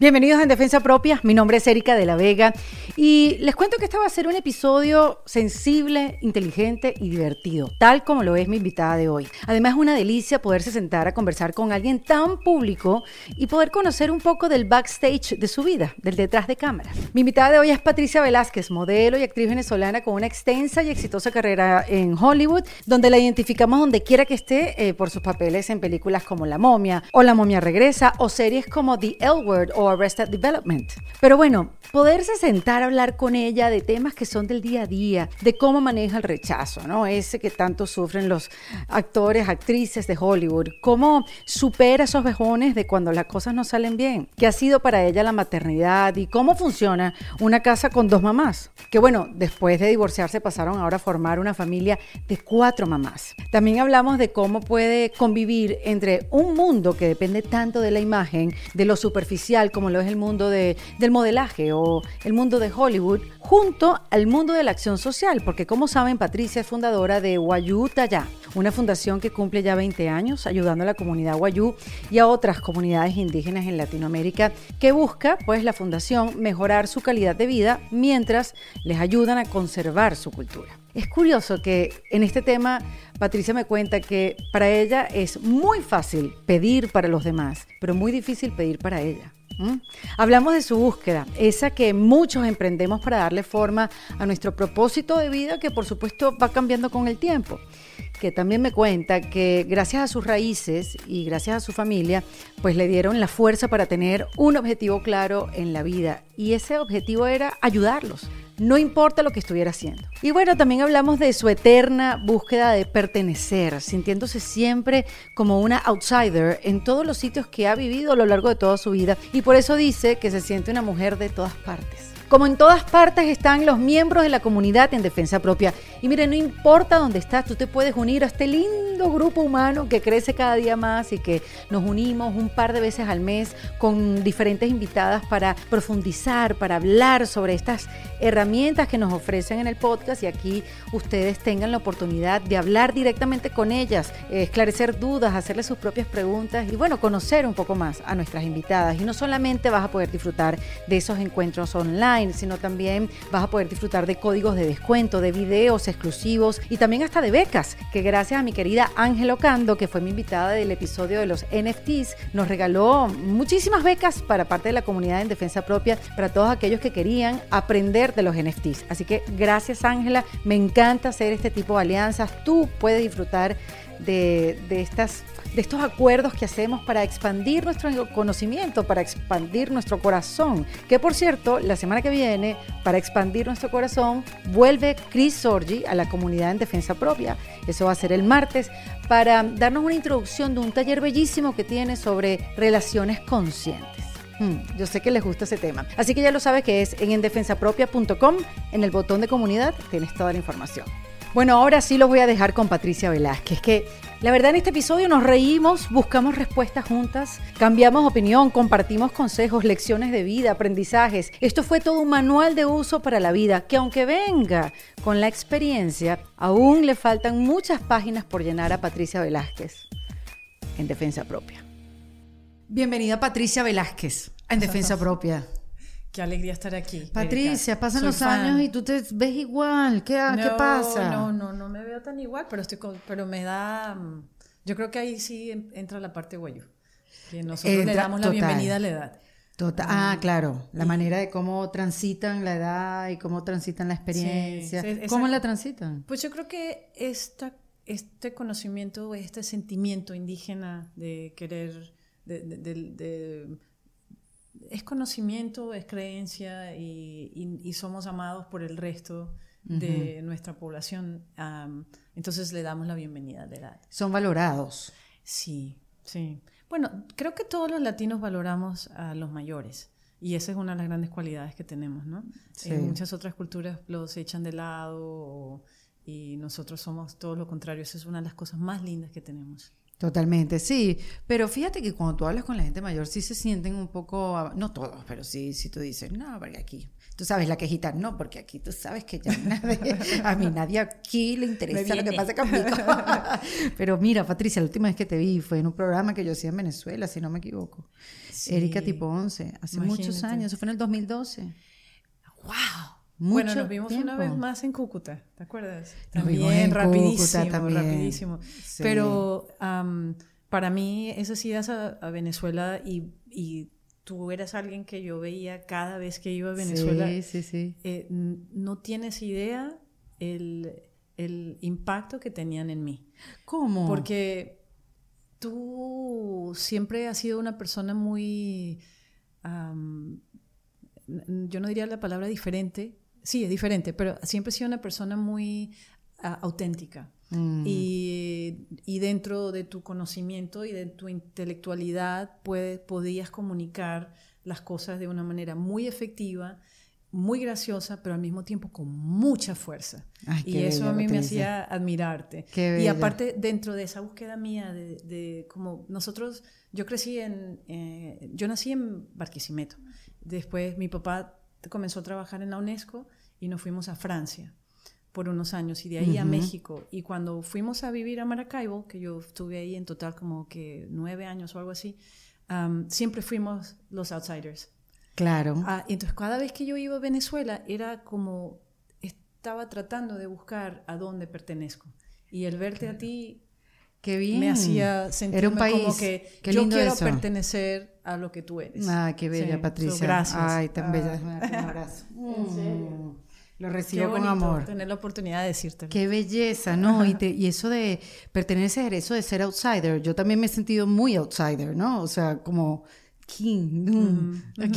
Bienvenidos en Defensa Propia, mi nombre es Erika de la Vega y les cuento que este va a ser un episodio sensible, inteligente y divertido, tal como lo es mi invitada de hoy. Además es una delicia poderse sentar a conversar con alguien tan público y poder conocer un poco del backstage de su vida, del detrás de cámara. Mi invitada de hoy es Patricia Velázquez, modelo y actriz venezolana con una extensa y exitosa carrera en Hollywood, donde la identificamos donde quiera que esté eh, por sus papeles en películas como La momia o La momia regresa o series como The L Word o Arrested Development. Pero bueno, poderse sentar a hablar con ella de temas que son del día a día, de cómo maneja el rechazo, ¿no? Ese que tanto sufren los actores, actrices de Hollywood, cómo supera esos vejones de cuando las cosas no salen bien, qué ha sido para ella la maternidad y cómo funciona una casa con dos mamás, que bueno, después de divorciarse pasaron ahora a formar una familia de cuatro mamás. También hablamos de cómo puede convivir entre un mundo que depende tanto de la imagen, de lo superficial, como lo es el mundo de, del modelaje o el mundo de Hollywood, junto al mundo de la acción social, porque como saben, Patricia es fundadora de Wayu Taya, una fundación que cumple ya 20 años ayudando a la comunidad Wayu y a otras comunidades indígenas en Latinoamérica, que busca, pues, la fundación mejorar su calidad de vida mientras les ayudan a conservar su cultura. Es curioso que en este tema Patricia me cuenta que para ella es muy fácil pedir para los demás, pero muy difícil pedir para ella. ¿Mm? Hablamos de su búsqueda, esa que muchos emprendemos para darle forma a nuestro propósito de vida que por supuesto va cambiando con el tiempo que también me cuenta que gracias a sus raíces y gracias a su familia, pues le dieron la fuerza para tener un objetivo claro en la vida. Y ese objetivo era ayudarlos, no importa lo que estuviera haciendo. Y bueno, también hablamos de su eterna búsqueda de pertenecer, sintiéndose siempre como una outsider en todos los sitios que ha vivido a lo largo de toda su vida. Y por eso dice que se siente una mujer de todas partes. Como en todas partes están los miembros de la comunidad en defensa propia. Y mire, no importa dónde estás, tú te puedes unir a este lindo grupo humano que crece cada día más y que nos unimos un par de veces al mes con diferentes invitadas para profundizar, para hablar sobre estas herramientas que nos ofrecen en el podcast y aquí ustedes tengan la oportunidad de hablar directamente con ellas, esclarecer dudas, hacerles sus propias preguntas y bueno, conocer un poco más a nuestras invitadas. Y no solamente vas a poder disfrutar de esos encuentros online, sino también vas a poder disfrutar de códigos de descuento, de videos exclusivos y también hasta de becas, que gracias a mi querida Ángel Ocando, que fue mi invitada del episodio de los NFTs, nos regaló muchísimas becas para parte de la comunidad en defensa propia, para todos aquellos que querían aprender de los NFTs. Así que gracias Ángela, me encanta hacer este tipo de alianzas, tú puedes disfrutar de, estas de estos acuerdos que hacemos para expandir nuestro conocimiento, para expandir nuestro corazón. Que por cierto, la semana que viene, para expandir nuestro corazón, vuelve Chris Sorgi a la comunidad en defensa propia. Eso va a ser el martes para darnos una introducción de un taller bellísimo que tiene sobre relaciones conscientes. Hmm, yo sé que les gusta ese tema. Así que ya lo sabes que es en endefensapropia.com, en el botón de comunidad, tienes toda la información. Bueno, ahora sí los voy a dejar con Patricia Velázquez, que la verdad en este episodio nos reímos, buscamos respuestas juntas, cambiamos opinión, compartimos consejos, lecciones de vida, aprendizajes. Esto fue todo un manual de uso para la vida, que aunque venga con la experiencia, aún le faltan muchas páginas por llenar a Patricia Velázquez en defensa propia. Bienvenida Patricia Velázquez en defensa propia. Qué alegría estar aquí. Patricia, pasan los años y tú te ves igual. ¿Qué, ¿qué pasa? No, no, no me veo tan igual, pero estoy pero me da yo creo que ahí sí entra la parte guayo. Que nosotros le damos la bienvenida a la edad. Total. Ah, claro, la manera de cómo transitan la edad y cómo transitan la experiencia. ¿Cómo la transitan? Pues yo creo que esta, este conocimiento, este sentimiento indígena de querer, de es conocimiento, es creencia y, somos amados por el resto de nuestra población. entonces le damos la bienvenida de edad. Son valorados. Sí, sí. Bueno, creo que todos los latinos valoramos a los mayores. Y esa es una de las grandes cualidades que tenemos, ¿no? En muchas otras culturas los echan de lado y nosotros somos todo lo contrario. Esa es una de las cosas más lindas que tenemos. Totalmente, sí. Pero fíjate que cuando tú hablas con la gente mayor, sí se sienten un poco, no todos, pero sí, si tú dices, no, porque aquí, tú sabes la quejita, no, porque aquí tú sabes que ya nadie, a mí nadie aquí le interesa lo que pasa conmigo. pero mira, Patricia, la última vez que te vi fue en un programa que yo hacía en Venezuela, si no me equivoco. Erika Tipo 11, hace muchos años, eso fue en el 2012. ¡Wow! Bueno, nos vimos una vez más en Cúcuta, ¿te acuerdas? También, rapidísimo, rapidísimo. Pero para mí esas idas a, Venezuela y, y, tú eras alguien que yo veía cada vez que iba a Venezuela. Sí, sí, eh, no tienes idea el, el impacto que tenían en mí. ¿Cómo? Porque tú siempre has sido una persona muy... yo no diría la palabra diferente, sí, es diferente, pero siempre he sido una persona muy ah, auténtica. Mm. Y, dentro de tu conocimiento y de tu intelectualidad podías comunicar las cosas de una manera muy efectiva, muy graciosa, pero al mismo tiempo con mucha fuerza. y eso a mí me hacía admirarte. y aparte, dentro de esa búsqueda mía de, como nosotros, yo crecí en, eh, yo nací en Barquisimeto. Después mi papá comenzó a trabajar en la UNESCO y nos fuimos a Francia por unos años y de ahí a México. Y cuando fuimos a vivir a Maracaibo, que yo estuve ahí en total como que nueve años o algo así, siempre fuimos los outsiders. Claro. Ah, entonces cada vez que yo iba a Venezuela era como estaba tratando de buscar a dónde pertenezco. Y el verte a ti Qué bien. me hacía sentir como que yo quiero pertenecer a lo que tú eres. Ah, qué bella, Patricia. gracias. Ay, tan bella. Ah. Un abrazo. Mm. Lo recibo con amor. Tener la oportunidad de decirte. Qué belleza, ¿no? Y, y, eso de pertenecer, eso de ser outsider. Yo también me he sentido muy outsider, ¿no? O sea, como, ¿quién? ¿A,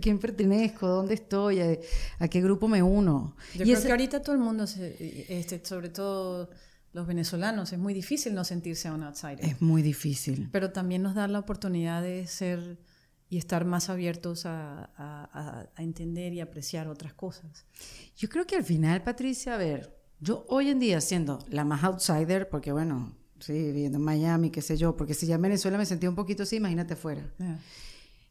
quién pertenezco? ¿Dónde estoy? ¿A, qué grupo me uno? Yo creo que ahorita todo el mundo, este, sobre todo los venezolanos, es muy difícil no sentirse un outsider. Es muy difícil. Pero también nos da la oportunidad de ser y estar más abiertos a, entender y apreciar otras cosas. Yo creo que al final, Patricia, a ver, yo hoy en día siendo la más outsider, porque bueno, sí, viviendo en Miami, qué sé yo, porque si ya en Venezuela me sentía un poquito así, imagínate fuera.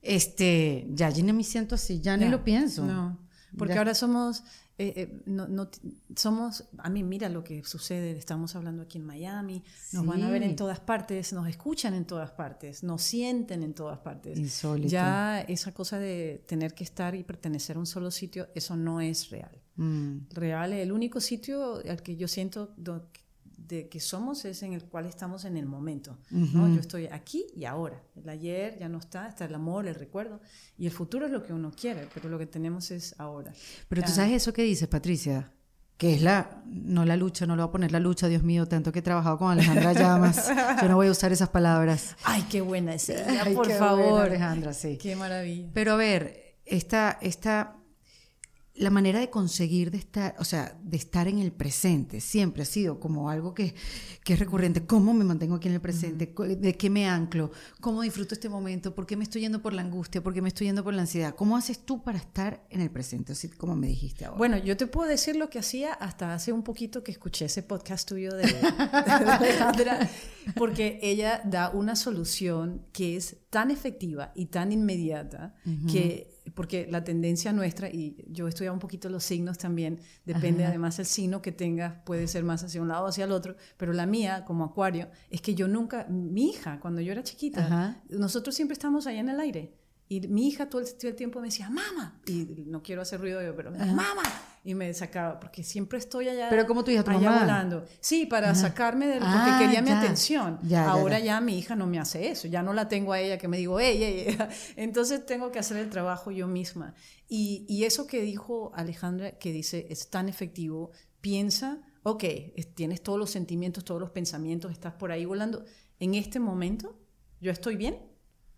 Este, ya allí no me siento así, ya ni lo pienso. No, porque ahora somos eh, eh, no, no, somos, a mí mira lo que sucede, estamos hablando aquí en Miami, nos van a ver en todas partes, nos escuchan en todas partes, nos sienten en todas partes. Insólito. Ya esa cosa de tener que estar y pertenecer a un solo sitio, eso no es real. Mm. Real, el único sitio al que yo siento de que somos es en el cual estamos en el momento. ¿no? Yo estoy aquí y ahora. El ayer ya no está, está el amor, el recuerdo. Y el futuro es lo que uno quiere, pero lo que tenemos es ahora. Pero tú sabes eso que dices, Patricia, que es la, no la lucha, no lo voy a poner la lucha, Dios mío, tanto que he trabajado con Alejandra Llamas, yo no voy a usar esas palabras. Ay, qué buena es ella, por favor. Alejandra, sí. Qué maravilla. Pero a ver, esta, esta la manera de conseguir de estar, o sea, de estar en el presente, siempre ha sido como algo que, es recurrente. ¿Cómo me mantengo aquí en el presente? ¿De qué me anclo? ¿Cómo disfruto este momento? ¿Por qué me estoy yendo por la angustia? ¿Por qué me estoy yendo por la ansiedad? ¿Cómo haces tú para estar en el presente? Así como me dijiste ahora. Bueno, yo te puedo decir lo que hacía hasta hace un poquito que escuché ese podcast tuyo de, Alejandra, porque ella da una solución que es tan efectiva y tan inmediata que porque la tendencia nuestra, y yo he estudiado un poquito los signos también, depende además el signo que tengas, puede ser más hacia un lado o hacia el otro, pero la mía, como acuario, es que yo nunca, mi hija, cuando yo era chiquita, nosotros siempre estamos allá en el aire. Y mi hija todo el, tiempo me decía, mamá, y no quiero hacer ruido yo, pero mamá, y me sacaba, porque siempre estoy allá. Pero como tu hija, tu allá volando. Sí, para sacarme del, porque ah, quería mi atención. Ahora ya, mi hija no me hace eso, ya no la tengo a ella que me digo, ella, ella. Entonces tengo que hacer el trabajo yo misma. Y, y eso que dijo Alejandra, que dice, es tan efectivo, piensa, ok, tienes todos los sentimientos, todos los pensamientos, estás por ahí volando. En este momento, ¿yo estoy bien?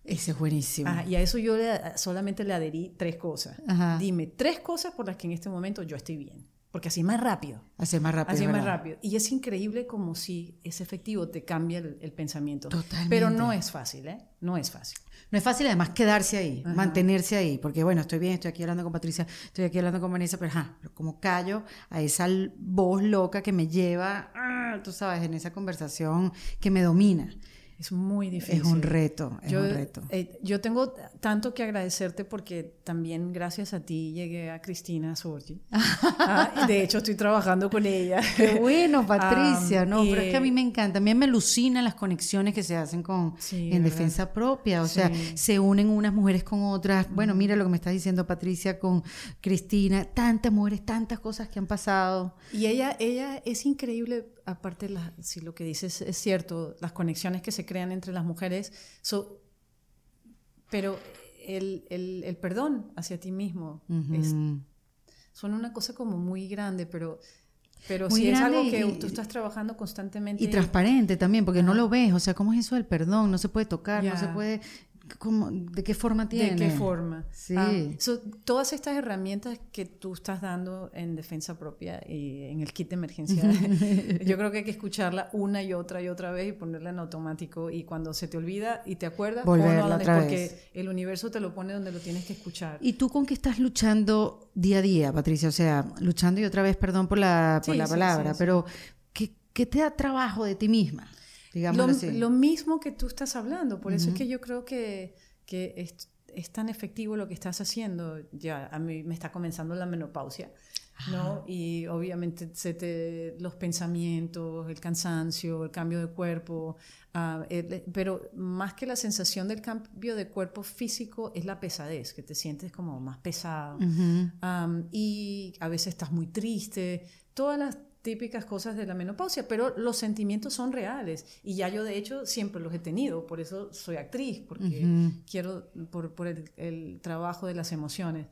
Ese es buenísimo. y a eso yo solamente le adherí tres cosas. Dime tres cosas por las que en este momento yo estoy bien. Porque así es más rápido. Así es más rápido. Así es más rápido. Y es increíble como si es efectivo, te cambia el, pensamiento. Totalmente. Pero no es fácil, ¿eh? No es fácil. No es fácil además quedarse ahí, mantenerse ahí. Porque bueno, estoy bien, estoy aquí hablando con Patricia, estoy aquí hablando con Vanessa, pero, ajá, como callo a esa voz loca que me lleva, ah, tú sabes, en esa conversación que me domina. Es muy difícil. Es un reto, es yo, un reto. Eh, yo tengo tanto que agradecerte porque también gracias a ti llegué a Cristina Sorgi. ah, de hecho, estoy trabajando con ella. Qué bueno, Patricia. no, pero es que a mí me encanta. A mí me alucinan las conexiones que se hacen con, en defensa propia. O sea, se unen unas mujeres con otras. Bueno, mira lo que me está diciendo Patricia con Cristina. Tantas mujeres, tantas cosas que han pasado. Y ella, ella es increíble aparte, si lo que dices es cierto, las conexiones que se crean entre las mujeres, pero el, perdón hacia ti mismo son una cosa como muy grande, pero... Pero si es algo que tú estás trabajando constantemente. Y transparente también, porque no lo ves. O sea, ¿cómo es eso del perdón? No se puede tocar, no se puede ¿De qué forma tiene? ¿De qué forma? Sí. Ah, todas estas herramientas que tú estás dando en defensa propia y en el kit de emergencia, yo creo que hay que escucharla una y otra y otra vez y ponerla en automático. Y cuando se te olvida y te acuerdas, volverla otra porque el universo te lo pone donde lo tienes que escuchar. ¿Y tú con qué estás luchando día a día, Patricia? O sea, luchando y otra vez, perdón por la, por la palabra, pero ¿qué, ¿qué te da trabajo de ti misma? Lo, lo, mismo que tú estás hablando, por eso es que yo creo que, que es, es, tan efectivo lo que estás haciendo. Ya a mí me está comenzando la menopausia, ¿no? Y obviamente se te, los pensamientos, el cansancio, el cambio de cuerpo, uh, pero más que la sensación del cambio de cuerpo físico es la pesadez, que te sientes como más pesado. y a veces estás muy triste. Todas las típicas cosas de la menopausia, pero los sentimientos son reales. Y ya yo de hecho siempre los he tenido, por eso soy actriz, porque quiero, por, por el, trabajo de las emociones.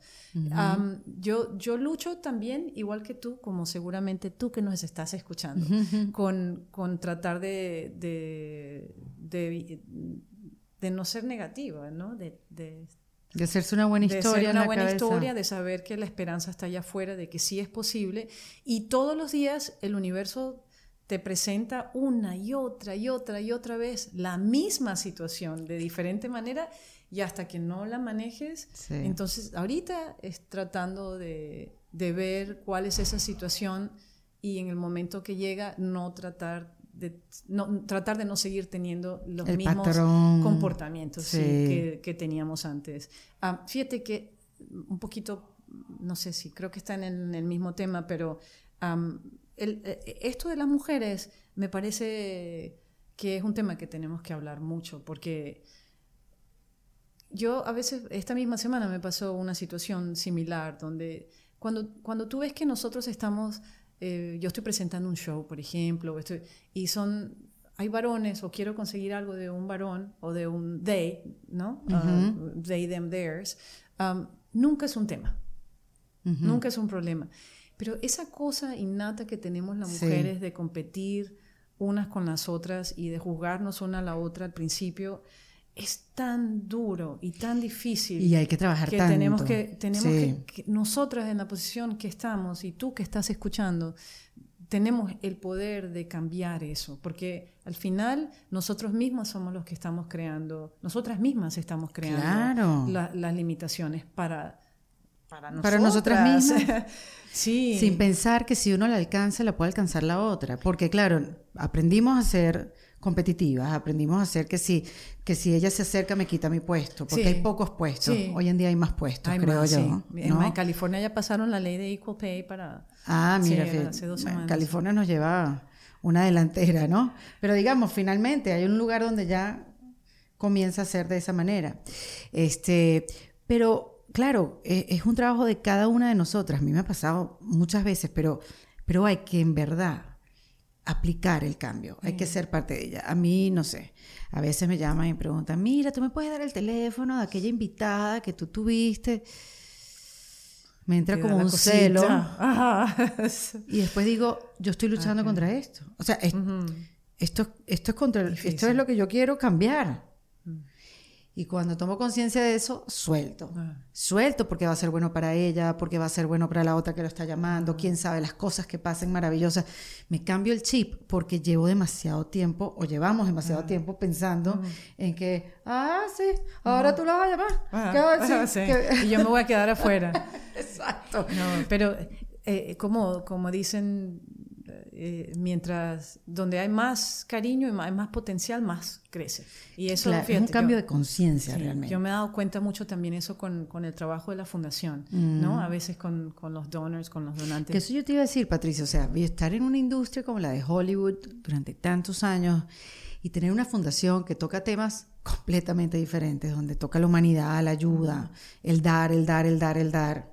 yo, yo lucho también, igual que tú, como seguramente tú que nos estás escuchando, con, con, tratar de, de, de, no ser negativa, ¿no? de, de hacerse una buena historia. De una buena historia, de saber que la esperanza está allá afuera, de que sí es posible. Y todos los días el universo te presenta una y otra y otra y otra vez la misma situación de diferente manera y hasta que no la manejes. Entonces, ahorita es tratando de, de ver cuál es esa situación y en el momento que llega no tratar no, tratar de no seguir teniendo los mismos comportamientos que, teníamos antes. Ah, fíjate que un poquito, no sé si creo que está en el, mismo tema, pero eh, esto de las mujeres me parece que es un tema que tenemos que hablar mucho, porque yo a veces, esta misma semana me pasó una situación similar, donde cuando, cuando tú ves que nosotros estamos eh, yo estoy presentando un show, por ejemplo, y son, hay varones o quiero conseguir algo de un varón o de un they, ¿no? Uh, they, them, theirs. Um, nunca es un tema, nunca es un problema. Pero esa cosa innata que tenemos las mujeres de competir unas con las otras y de juzgarnos una a la otra al principio, es tan duro y tan difícil. Y hay que trabajar que tanto. Tenemos que, tenemos que, nosotras en la posición que estamos y tú que estás escuchando, tenemos el poder de cambiar eso, porque al final nosotros mismos somos los que estamos creando, nosotras mismas estamos creando las limitaciones para, para, nosotras. para nosotras mismas. sí. Sin pensar que si uno la alcanza, la puede alcanzar la otra. Porque claro, aprendimos a ser competitivas, aprendimos a hacer que si, que si ella se acerca me quita mi puesto, porque hay pocos puestos. Hoy en día hay más puestos, creo yo. En California ya pasaron la ley de Equal Pay para... Ah, mira, hace dos semanas. California nos lleva una delantera, ¿no? Pero digamos, finalmente hay un lugar donde ya comienza a ser de esa manera. Este, pero claro, es, es un trabajo de cada una de nosotras. A mí me ha pasado muchas veces, pero, pero hay que en verdad aplicar el cambio, hay que ser parte de ella. A mí, no sé, a veces me llaman y me preguntan, mira, tú me puedes dar el teléfono de aquella invitada que tú tuviste. Me entra como un celo. Y después digo, yo estoy luchando contra esto. O sea, esto, esto, es contra, esto es lo que yo quiero cambiar. Y cuando tomo conciencia de eso, suelto. Ah. Suelto porque va a ser bueno para ella, porque va a ser bueno para la otra que lo está llamando, quién sabe, las cosas que pasen maravillosas. Me cambio el chip porque llevo demasiado tiempo, o llevamos demasiado ah. tiempo pensando en que, ah, sí, ahora tú la vas a llamar. Ah, ¿Qué vas a decir? Y yo me voy a quedar afuera. Exacto. No, pero eh, como, como dicen eh, mientras donde hay más cariño y más, hay más potencial, más crece. Y eso Claro, es un fíjate, cambio yo- de conciencia Sí, realmente. Yo me he dado cuenta mucho también eso con, con el trabajo de la fundación, ¿no? A veces con, con los donors, con los donantes. Mm. Que eso yo te iba a decir, Patricia, o sea, estar en una industria como la de Hollywood durante tantos años y tener una fundación que toca temas completamente diferentes, donde toca la humanidad, la ayuda, el dar, el dar, el dar, el dar.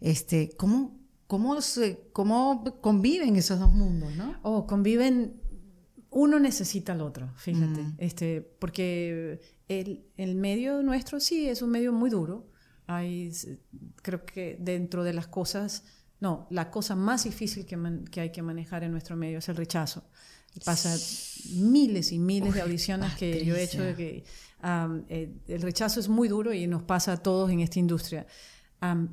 Este, ¿cómo, cómo, se, ¿Cómo conviven esos dos mundos, no? Oh, conviven. Uno necesita al otro, fíjate. Mm. Este, porque el, el medio nuestro sí es un medio muy duro. Hay, creo que dentro de las cosas, no, la cosa más difícil que, man- que hay que manejar en nuestro medio es el rechazo. Pasa miles y miles de audiciones que yo he hecho de que um, eh, el rechazo es muy duro y nos pasa a todos en esta industria. Um,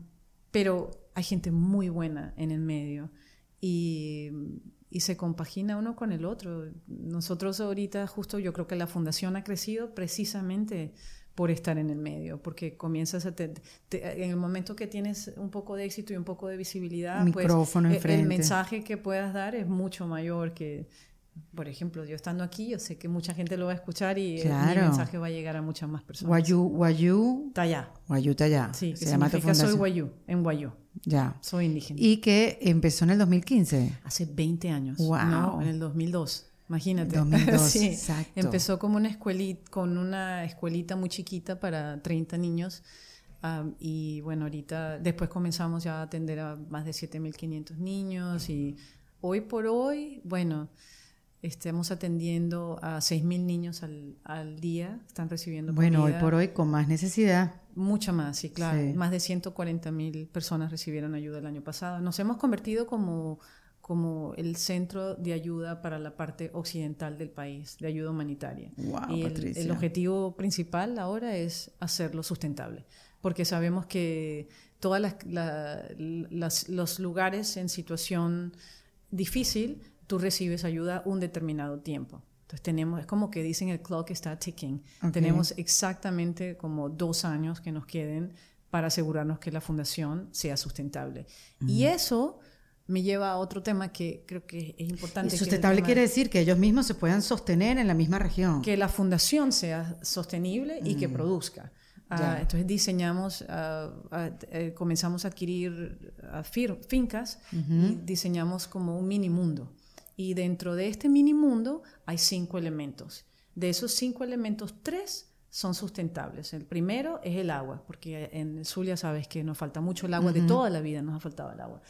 pero hay gente muy buena en el medio y, y se compagina uno con el otro. Nosotros ahorita, justo yo creo que la fundación ha crecido precisamente por estar en el medio, porque comienzas a... te- te- en el momento que tienes un poco de éxito y un poco de visibilidad, pues, enfrente. el mensaje que puedas dar es mucho mayor que... Por ejemplo, yo estando aquí, yo sé que mucha gente lo va a escuchar y eh, Claro. mi mensaje va a llegar a muchas más personas. Guayú, Guayú, Está allá. Guayutayá. Sí, que se llama tu significa soy fundación. guayú, en guayú. Ya. Soy indígena. Y que empezó en el 2015. Hace 20 años. Wow. ¿no? En el 2002. Imagínate. 2002, Sí. exacto. Empezó como una escuelita, con una escuelita muy chiquita para 30 niños. am, y bueno, ahorita, después comenzamos ya a atender a más de 7.500 niños. Y hoy por hoy, bueno, estamos atendiendo a 6.000 niños al, al día. Están recibiendo Bueno, hoy por hoy con más necesidad. Mucha más, sí, claro. Sí. Más de 140 mil personas recibieron ayuda el año pasado. Nos hemos convertido como, como el centro de ayuda para la parte occidental del país, de ayuda humanitaria. Wow, y el, Patricia. el objetivo principal ahora es hacerlo sustentable, porque sabemos que todos los lugares en situación difícil, tú recibes ayuda un determinado tiempo. Entonces tenemos, es como que dicen el clock está ticking. Tenemos exactamente como dos años que nos queden para asegurarnos que la fundación sea sustentable. Y eso me lleva a otro tema que creo que es importante. Y sustentable quiere decir que ellos mismos se puedan sostener en la misma región. que la fundación sea sostenible y que produzca. Ah, Mm. Entonces diseñamos, ah, ah, eh, comenzamos a adquirir fincas y diseñamos como un mini mundo. Y dentro de este mini mundo hay cinco elementos. De esos cinco elementos, tres son sustentables. El primero es el agua, porque en Zulia sabes que nos falta mucho el agua, de toda la vida nos ha faltado el agua.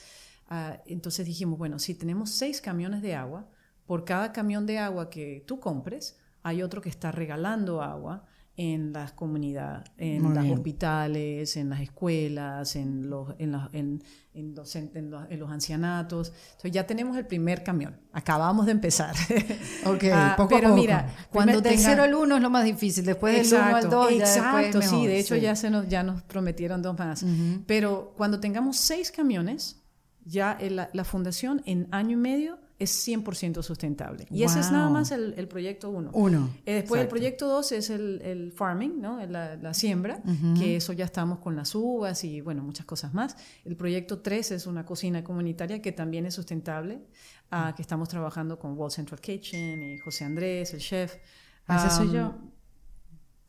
Ah, entonces dijimos, bueno, si tenemos seis camiones de agua, por cada camión de agua que tú compres, hay otro que está regalando agua en las comunidades, en Muy los bien. hospitales, en las escuelas, en los, en, las- en- en los, en los- en los ancianatos. Entonces ya tenemos el primer camión. Acabamos de empezar. Ok, Ah, poco pero a poco. mira, cuando del tenga- 0 al 1 es lo más difícil, después del 1 al 2 ya exacto, después sí, de hecho sí. ya se nos ya nos prometieron dos más. Pero cuando tengamos seis camiones, ya la, la fundación en año y medio es 100% sustentable. Y ese es nada Wow. más el, el proyecto 1. Uno, Eh, después el exacto. proyecto 2 es el, el farming, ¿no? la, la siembra, que eso ya estamos con las uvas y bueno, muchas cosas más. El proyecto 3 es una cocina comunitaria que también es sustentable, ah, que estamos trabajando con World Central Kitchen y José Andrés, el chef. Ese soy Am, yo.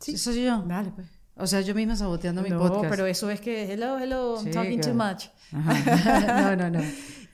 sí. Ese soy yo. Dale, pues. O sea, yo misma saboteando mi no, podcast. pero eso es que, hello, hello, I'm Sí, talking que- too much. Ajá. No, no, no.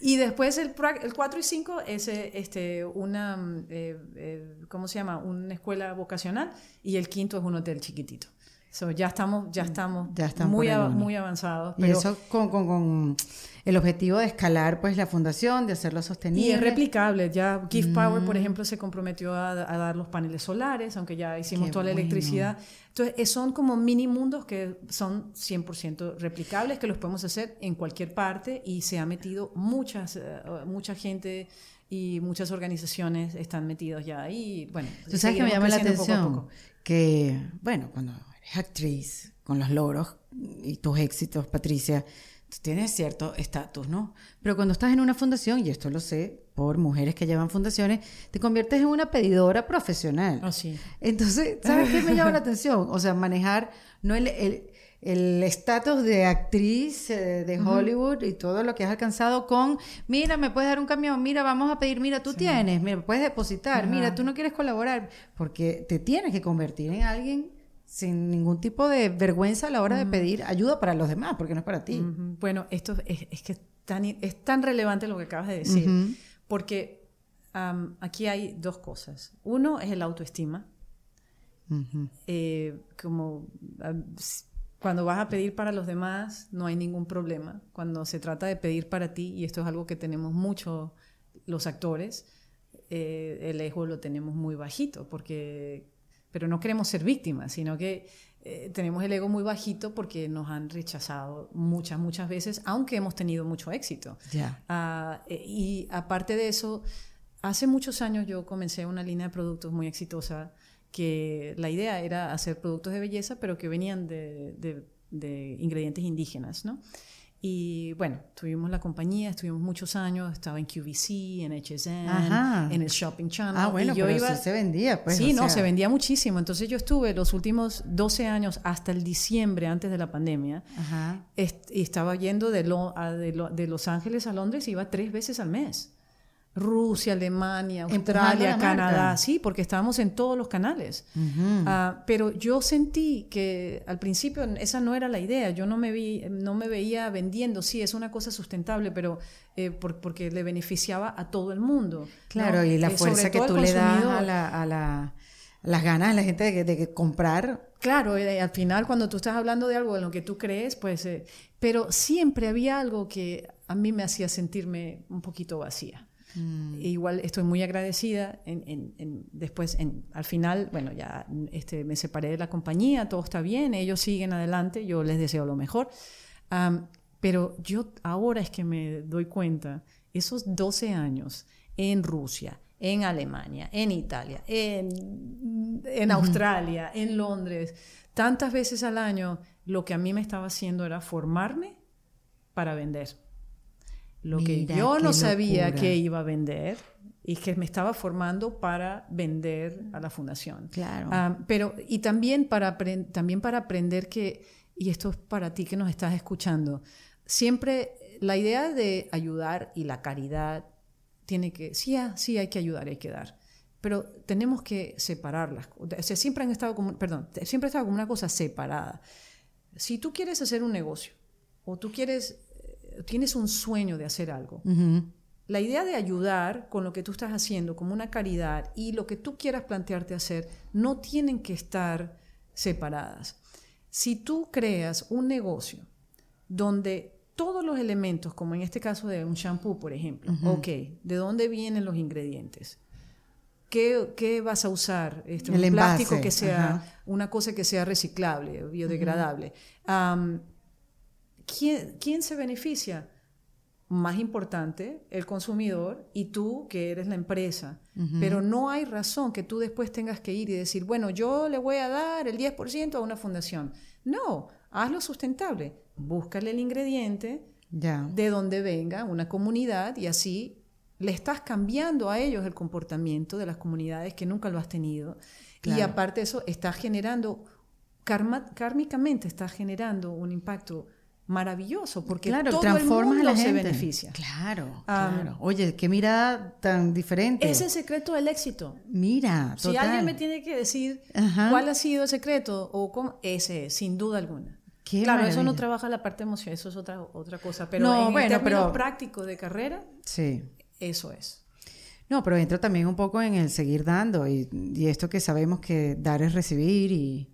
Y después el, el 4 y 5 es eh, este, una, mm, eh, eh, ¿cómo se llama? Una escuela vocacional y el quinto es un hotel chiquitito. So, ya estamos, ya estamos Ya muy, av- uno. muy avanzados. Y Pero, eso con, con, con el objetivo de escalar pues la fundación, de hacerlo y sostenible. es replicable. Ya Give Power, Mm. por ejemplo, se comprometió a, a dar los paneles solares, aunque ya hicimos Qué toda la bueno. electricidad. Entonces, son como mini mundos que son 100% replicables, que los podemos hacer en cualquier parte y se ha metido muchas, eh, mucha gente y muchas organizaciones están metidos ya ahí. Bueno, Tú sabes que me llama la creciendo poco atención poco. que, bueno, cuando eres actriz, con los logros y tus éxitos, Patricia, tú tienes cierto estatus, ¿no? Pero cuando estás en una fundación, y esto lo sé por mujeres que llevan fundaciones, te conviertes en una pedidora profesional. Oh, sí. Entonces, ¿sabes qué me llama la atención? O sea, manejar no el, el, el estatus de actriz eh, de Hollywood y todo lo que has alcanzado con, mira, me puedes dar un camión, mira, vamos a pedir, mira, tú tienes, mira, puedes depositar, mira, tú no quieres colaborar, porque te tienes que convertir en alguien sin ningún tipo de vergüenza a la hora de pedir ayuda para los demás, porque no es para ti. Bueno, esto es, que tan, es tan relevante lo que acabas de decir, porque aquí hay dos cosas. Uno es el autoestima. Eh, como cuando vas a pedir para los demás no hay ningún problema. Cuando se trata de pedir para ti, y esto es algo que tenemos mucho los actores, eh, el ego lo tenemos muy bajito, porque, pero no queremos ser víctimas, sino que eh, tenemos el ego muy bajito porque nos han rechazado muchas, muchas veces, aunque hemos tenido mucho éxito. Ah, eh, y aparte de eso, hace muchos años yo comencé una línea de productos muy exitosa que la idea era hacer productos de belleza, pero que venían de, ingredientes indígenas, ¿no? Y bueno, tuvimos la compañía, estuvimos muchos años, estaba en QVC, en HSN, en el Shopping Channel. Ah, bueno, yo iba... sí se vendía, pues. Sí, no, se vendía muchísimo. Entonces yo estuve los últimos 12 años hasta el diciembre, antes de la pandemia, y estaba yendo de, de Los Ángeles a Londres, iba tres veces al mes. Rusia, Alemania, Australia, Canadá, sí, porque estábamos en todos los canales. Ah, pero yo sentí que al principio esa no era la idea, yo no me, vi, no me veía vendiendo, sí, es una cosa sustentable, pero eh, porque le beneficiaba a todo el mundo. Claro, y la eh, fuerza que tú le das a, la, las ganas de la gente de, comprar. Claro, eh, al final cuando tú estás hablando de algo en lo que tú crees, pues, pero siempre había algo que a mí me hacía sentirme un poquito vacía. Mm. E igual estoy muy agradecida. En, después, al final, bueno, ya este, me separé de la compañía, todo está bien, ellos siguen adelante, yo les deseo lo mejor. pero yo ahora es que me doy cuenta, esos 12 años en Rusia, en Alemania, en Italia, en, en Australia, en Londres, tantas veces al año, lo que a mí me estaba haciendo era formarme para vender. Lo que yo no sabía que iba a vender y que me estaba formando para vender a la fundación. Claro. Ah, pero, y también para, también para aprender que, y esto es para ti que nos estás escuchando, siempre la idea de ayudar y la caridad tiene que, sí, ah, sí hay que ayudar, hay que dar, pero tenemos que separarlas. O sea, siempre han estado como, perdón, siempre ha estado como una cosa separada. Si tú quieres hacer un negocio o tú quieres tienes un sueño de hacer algo. La idea de ayudar con lo que tú estás haciendo como una caridad y lo que tú quieras plantearte hacer no tienen que estar separadas. Si tú creas un negocio donde todos los elementos, como en este caso de un shampoo, por ejemplo, ok, ¿de dónde vienen los ingredientes? ¿Qué, vas a usar? Este, un plástico que sea, una cosa que sea reciclable, biodegradable. ¿Quién, se beneficia? Más importante, el consumidor y tú, que eres la empresa. Pero no hay razón que tú después tengas que ir y decir, bueno, yo le voy a dar el 10% a una fundación. No, hazlo sustentable. Búscale el ingrediente de donde venga una comunidad y así le estás cambiando a ellos el comportamiento de las comunidades que nunca lo has tenido. Y aparte de eso, estás generando, kármicamente estás generando un impacto maravilloso, porque claro, todo transformas el a la gente. se beneficia. Claro, claro. Oye, qué mirada tan diferente. Es el secreto del éxito. Mira, Si alguien me tiene que decir cuál ha sido el secreto o cómo, ese es, sin duda alguna. claro, eso no trabaja la parte emocional, eso es otra, otra cosa, pero no, en bueno, pero práctico de carrera, sí. eso es. No, pero entra también un poco en el seguir dando y, esto que sabemos que dar es recibir y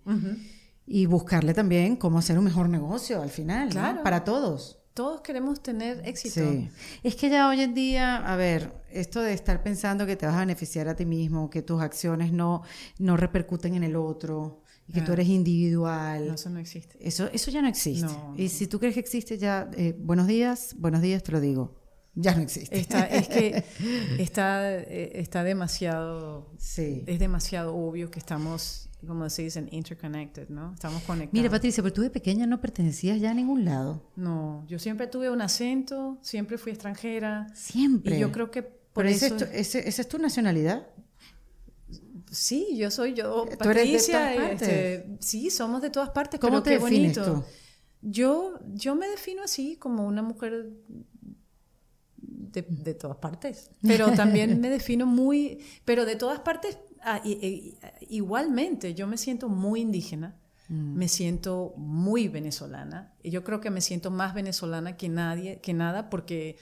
y buscarle también cómo hacer un mejor negocio al final, claro. Para todos. Todos queremos tener éxito. Sí. Es que ya hoy en día, a ver, esto de estar pensando que te vas a beneficiar a ti mismo, que tus acciones no, no repercuten en el otro, y que tú ah. eres individual. No, eso no existe. Eso, eso ya no existe. y si tú crees que existe, ya, eh, buenos días, buenos días, te lo digo. Ya no existe. Está, es que está, eh, está demasiado, sí. es demasiado obvio que estamos como se dicen, interconnected, ¿no? Estamos conectados. Mira, Patricia, pero tú de pequeña no pertenecías ya a ningún lado. No, yo siempre tuve un acento, siempre fui extranjera. Siempre. Y yo creo que por eso... ¿Esa es tu nacionalidad? Sí, yo soy yo, Patricia. Este, sí, somos de todas partes, ¿Cómo pero te qué bonito. Tú? Yo, yo me defino así como una mujer de, de todas partes, pero también me defino muy, pero de todas partes, ah, igualmente, yo me siento muy indígena, mm. me siento muy venezolana, y yo creo que me siento más venezolana que nadie, que nada, porque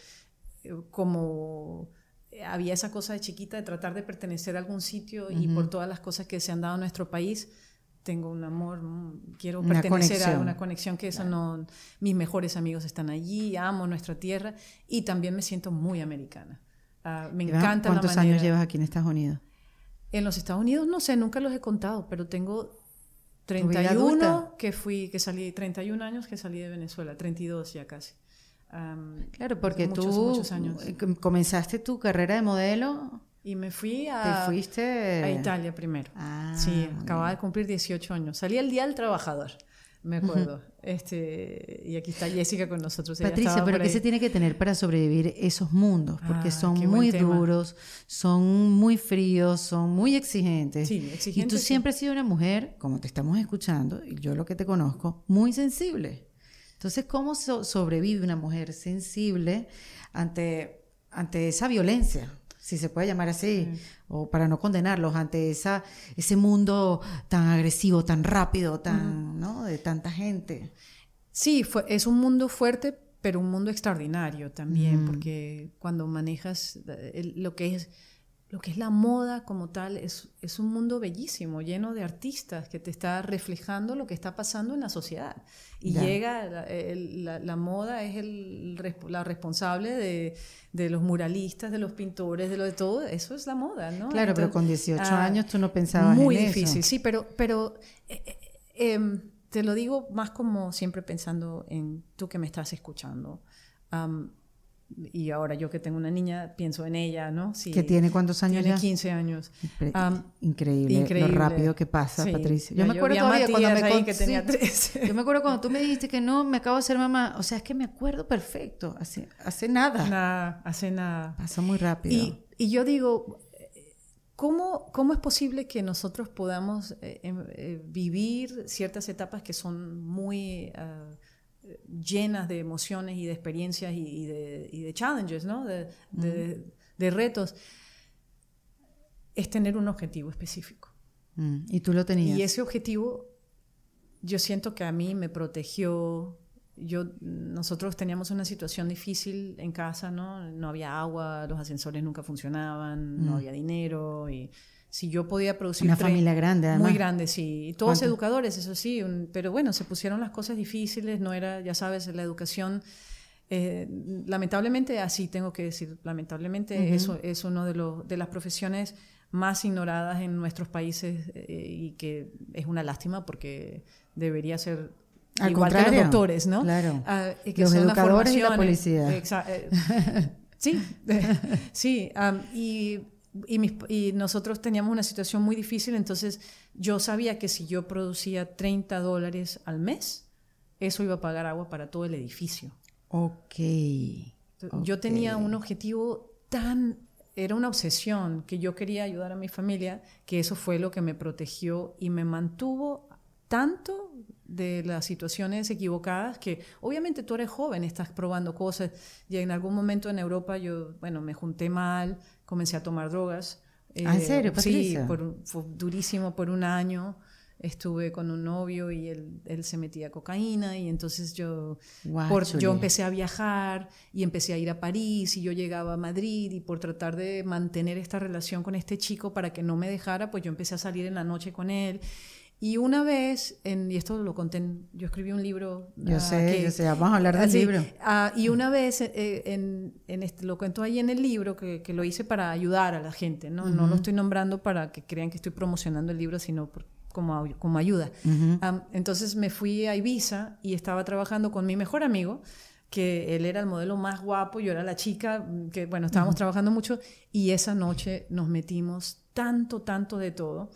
eh, como había esa cosa de chiquita de tratar de pertenecer a algún sitio y por todas las cosas que se han dado en nuestro país, tengo un amor, mm, quiero pertenecer a una conexión que eso no, mis mejores amigos están allí, amo nuestra tierra y también me siento muy americana. Uh, me encanta ¿Cuántos años llevas aquí en Estados Unidos? En los Estados Unidos no sé, nunca los he contado, pero tengo 31 que fui, que salí, 31 años que salí de Venezuela, 32 ya casi. claro, porque tú muchos años. Eh, comenzaste tu carrera de modelo y me fui a, fuiste? a Italia primero. Ah, sí, acababa de cumplir 18 años. Salí el Día del Trabajador, me acuerdo. este, y aquí está Jessica con nosotros. Patricia, pero ¿qué se tiene que tener para sobrevivir esos mundos? Porque ah, son muy duros, son muy fríos, son muy exigentes. Sí, exigentes. Y tú siempre has sido una mujer, como te estamos escuchando, y yo lo que te conozco, muy sensible. Entonces, ¿cómo sobrevive una mujer sensible ante, ante esa violencia? Si se puede llamar así, o para no condenarlos ante esa, ese mundo tan agresivo, tan rápido, tan, ¿no? de tanta gente. Sí, fue, es un mundo fuerte, pero un mundo extraordinario también, porque cuando manejas eh, lo que es lo que es la moda como tal es, es, un mundo bellísimo, lleno de artistas que te está reflejando lo que está pasando en la sociedad. Y llega, la, la, moda es el, la responsable de, de, los muralistas, de los pintores, de lo de todo. Eso es la moda, ¿no? Claro, pero con 18 ah, años tú no pensabas muy en difícil, sí, pero, pero eh, eh, em, te lo digo más como siempre pensando en tú que me estás escuchando y ahora yo que tengo una niña, pienso en ella, ¿no? Sí, ¿Que tiene cuántos años tiene 15 años. increíble, lo rápido que pasa, Patricia. Yo me acuerdo todavía cuando me que tenía 13. Yo me acuerdo cuando tú me dijiste que no, me acabo de ser mamá. O sea, es que me acuerdo perfecto. Hace, hace nada. Nada, hace nada. Pasa muy rápido. Y, y yo digo, ¿cómo, ¿cómo es posible que nosotros podamos eh, em, eh, vivir ciertas etapas que son muy... Ah, llenas de emociones y de experiencias y, de, challenges, ¿no? de, de, retos, es tener un objetivo específico. Mm, y tú lo tenías. Y ese objetivo, yo siento que a mí me protegió. Yo, nosotros teníamos una situación difícil en casa, ¿no? No había agua, los ascensores nunca funcionaban, no mm. había dinero y si yo podía producir... Una familia grande, además. Muy grande, sí. Todos educadores, eso sí, pero bueno, se pusieron las cosas difíciles, no era, ya sabes, la educación... Eh, lamentablemente, así tengo que decir, lamentablemente eso es uno de, los, de las profesiones más ignoradas en nuestros países eh, y que es una lástima porque debería ser igual que los doctores, ¿no? Claro. Ah, los educadores y la policía. Eh, sí, sí. y y, nosotros teníamos una situación muy difícil, entonces yo sabía que si yo producía 30 dólares al mes, eso iba a pagar agua para todo el edificio. Ok. Yo tenía un objetivo tan, era una obsesión, que yo quería ayudar a mi familia, que eso fue lo que me protegió y me mantuvo tanto de las situaciones equivocadas que obviamente tú eres joven, estás probando cosas y en algún momento en Europa yo, bueno, me junté mal, comencé a tomar drogas. ¿Ah, ¿En serio, Patricia? Sí, por, fue durísimo por un año. Estuve con un novio y él, él se metía cocaína y entonces yo, por, yo empecé a viajar y empecé a ir a París y yo llegaba a Madrid y por tratar de mantener esta relación con este chico para que no me dejara, pues yo empecé a salir en la noche con él y una vez, en, y esto lo conté, yo escribí un libro. Yo ah, sé, yo sé, vamos a hablar del libro. Ah, y una vez, eh, en, en este, lo cuento ahí en el libro, que, que, lo hice para ayudar a la gente, ¿no? No lo estoy nombrando para que crean que estoy promocionando el libro, sino como, como ayuda. entonces me fui a Ibiza y estaba trabajando con mi mejor amigo, que él era el modelo más guapo, yo era la chica, que bueno, estábamos trabajando mucho, y esa noche nos metimos tanto, tanto de todo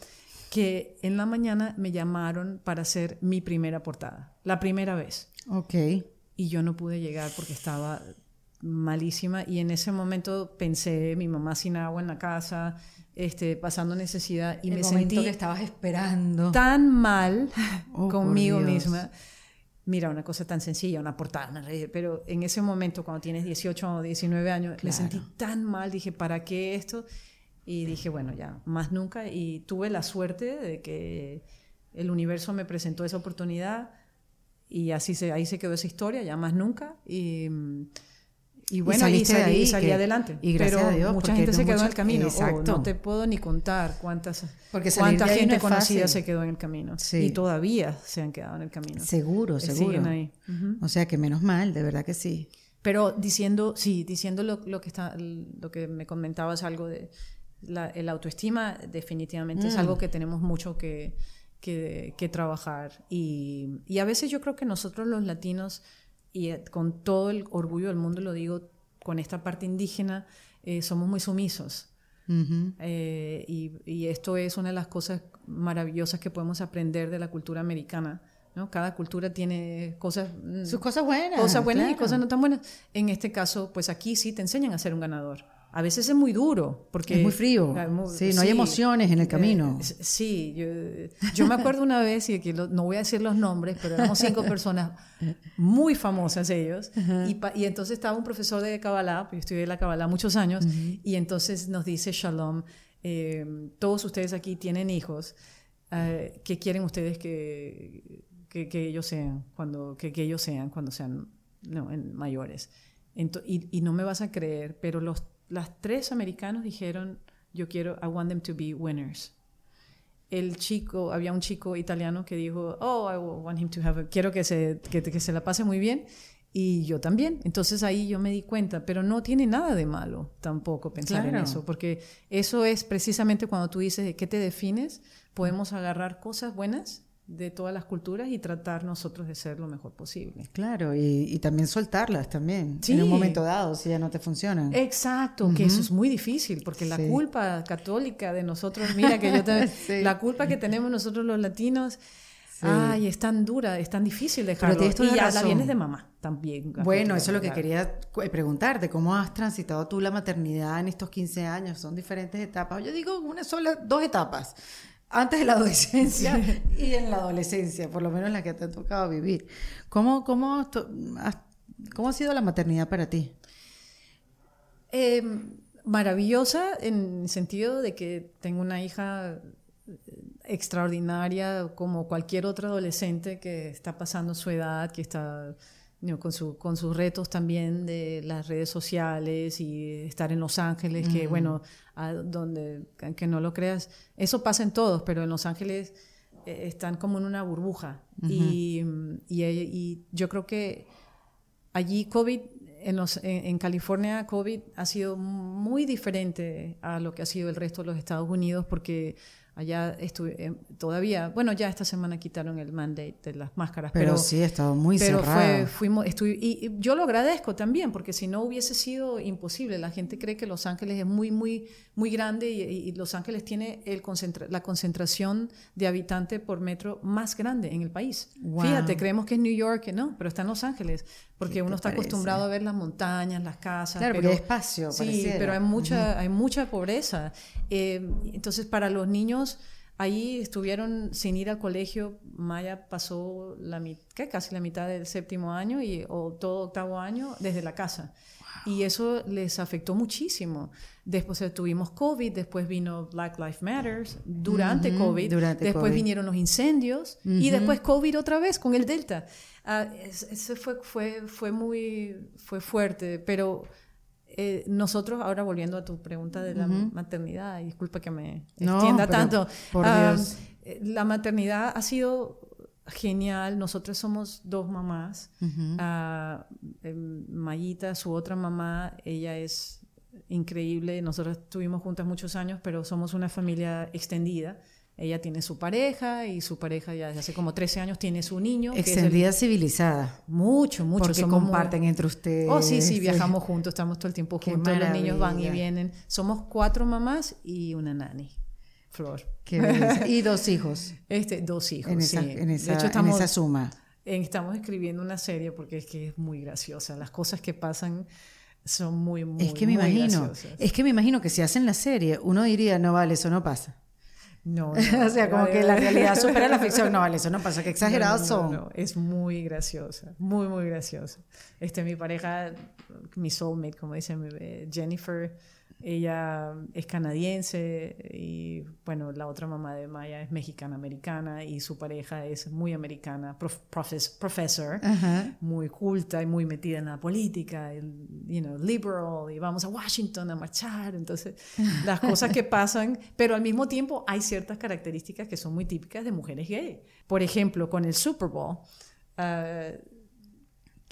que en la mañana me llamaron para hacer mi primera portada, la primera vez. Ok. Y yo no pude llegar porque estaba malísima y en ese momento pensé, mi mamá sin agua en la casa, este, pasando necesidad y El me sentí que estabas esperando tan mal oh, conmigo misma mira, una cosa tan sencilla, una portada, una red, pero en ese momento, cuando tienes 18 o 19 años, me sentí tan mal, dije, ¿para qué esto? Y dije, bueno, ya, más nunca. Y tuve la suerte de que el universo me presentó esa oportunidad y así se, ahí se quedó esa historia, ya más nunca. Y, y bueno, y, salí, ahí, salí adelante. Y gracias Pero a Dios, mucha gente se quedó en el camino. Oh, no te puedo ni contar cuántas, porque cuánta gente conocida se quedó en el camino. Y todavía se han quedado en el camino. Seguro, seguro. Ahí. O sea que menos mal, de verdad que sí. Pero diciendo, sí, diciendo lo, lo que está, lo que me comentabas algo de la el autoestima definitivamente es mm. algo que tenemos mucho que, que, trabajar. Y, y, a veces yo creo que nosotros los latinos, y eh, con todo el orgullo del mundo lo digo, con esta parte indígena, eh, somos muy sumisos. Eh, y, y, esto es una de las cosas maravillosas que podemos aprender de la cultura americana. ¿no? Cada cultura tiene cosas... Mm, Sus cosas buenas. Cosas buenas y cosas no tan buenas. En este caso, pues aquí sí te enseñan a ser un ganador a veces es muy duro porque es muy frío. Sí no hay emociones en el camino. eh, sí yo, me acuerdo una vez y que no voy a decir los nombres pero éramos cinco personas muy famosas ellos y, entonces estaba un profesor de Kabbalah yo estudié la Kabbalah muchos años y entonces nos dice Shalom eh, todos ustedes aquí tienen hijos eh, ¿qué quieren ustedes que, que, ellos sean cuando que, ellos sean cuando sean mayores y, y, no me vas a creer, pero los las tres americanos dijeron, yo quiero, I want them to be winners. El chico, había un chico italiano que dijo, oh, I want him to have, quiero que se, que, que se la pase muy bien. Y yo también. Entonces ahí yo me di cuenta, pero no tiene nada de malo tampoco pensar en eso, porque eso es precisamente cuando tú dices, ¿qué te defines? Podemos agarrar cosas buenas de todas las culturas y tratar nosotros de ser lo mejor posible. Claro, y, también soltarlas también, en un momento dado, si ya no te funcionan. Exacto, que eso es muy difícil, porque la culpa católica de nosotros, mira que yo te, la culpa que tenemos nosotros los latinos, ay, es tan dura, es tan difícil dejarlo. Pero y ya la vienes de mamá también. Bueno, eso es lo que quería preguntarte, ¿cómo has transitado tú la maternidad en estos 15 años? Son diferentes etapas. Yo digo una sola, dos etapas antes de la adolescencia y en la adolescencia, por lo menos la que te ha tocado vivir. ¿Cómo, cómo, cómo ha sido la maternidad para ti? Em, maravillosa en el sentido de que tengo una hija extraordinaria como cualquier otro adolescente que está pasando su edad, que está con, su, con sus retos también de las redes sociales y estar en Los Ángeles, que bueno, donde, que no lo creas, eso pasa en todos, pero en Los Ángeles eh, están como en una burbuja. y, y, yo creo que allí COVID, en, los, en, California COVID ha sido muy diferente a lo que ha sido el resto de los Estados Unidos, porque Allá estuve, eh, todavía, bueno, ya esta semana quitaron el mandate de las máscaras. Pero, sí, estaba muy pero cerrado. fuimos, y, yo lo agradezco también, porque si no hubiese sido imposible. La gente cree que Los Ángeles es muy, muy, muy grande y, Los Ángeles tiene el la concentración de habitantes por metro más grande en el país. Fíjate, creemos que es New York, no, pero está en Los Ángeles, porque uno está acostumbrado a ver las montañas, las casas. Claro, pero hay espacio. Sí, pero hay mucha, hay mucha pobreza. Eh, entonces, para los niños Ahí estuvieron sin ir al colegio. Maya pasó la, casi la mitad del séptimo año y, o todo octavo año desde la casa. Y eso les afectó muchísimo. Después tuvimos COVID, después vino Black Lives Matter, durante COVID, después vinieron los incendios y después COVID otra vez con el Delta. Uh, ese fue, fue, fue muy fue fuerte, pero eh, nosotros, ahora volviendo a tu pregunta de la maternidad, disculpa que me extienda tanto, eh, la maternidad ha sido genial. Nosotros somos dos mamás. Ah, em, Mayita, su otra mamá, ella es increíble. Nosotros estuvimos juntas muchos años, pero somos una familia extendida. Ella tiene su pareja y su pareja ya desde hace como 13 años tiene su niño. Extendida civilizada. Mucho, mucho. Porque comparten entre ustedes. Oh, sí, sí, viajamos juntos, estamos todo el tiempo juntos, los niños van y vienen. Somos cuatro mamás y una nani. Flor. y dos hijos. Este, dos hijos, en esa, En esa, en esa suma. estamos escribiendo una serie porque es que es muy graciosa. Las cosas que pasan son muy, muy, es que me imagino, Es que me imagino que si hacen la serie, uno diría, no vale, eso no pasa. No, o sea, como que la realidad supera la ficción. No, vale, eso no pasa, que exagerados son. es muy graciosa, muy, muy graciosa. Este, mi pareja, mi soulmate, como dice Jennifer, ella es canadiense y, bueno, la otra mamá de Maya es mexicana-americana y su pareja es muy americana, profesor, muy culta y muy metida en la política, you know, liberal, y vamos a Washington a marchar. Entonces, las cosas que pasan, pero al mismo tiempo hay ciertas características que son muy típicas de mujeres gay. Por ejemplo, con el Super Bowl. Uh,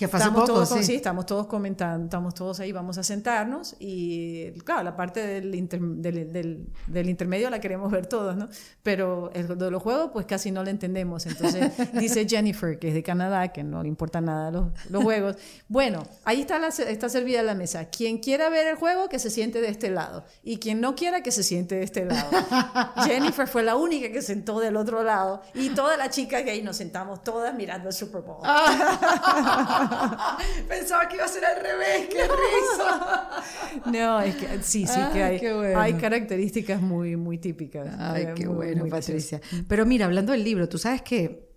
que estamos todos, sí. estamos todos comentando, estamos todos ahí, vamos a sentarnos y claro, la parte del, del, del, intermedio la queremos ver todos, ¿no? Pero el de los juegos pues casi no lo entendemos. Entonces dice Jennifer, que es de Canadá, que no le importa nada los, los juegos. Bueno, ahí está, la, está servida la mesa. Quien quiera ver el juego, que se siente de este lado. Y quien no quiera, que se siente de este lado. Jennifer fue la única que sentó del otro lado y todas las chicas que ahí nos sentamos todas mirando el Super Bowl. Pensaba que iba a ser al revés, qué risa. No, es que sí, sí que hay, hay características muy, muy típicas. Ay, qué bueno, Patricia. Pero mira, hablando del libro, tú sabes que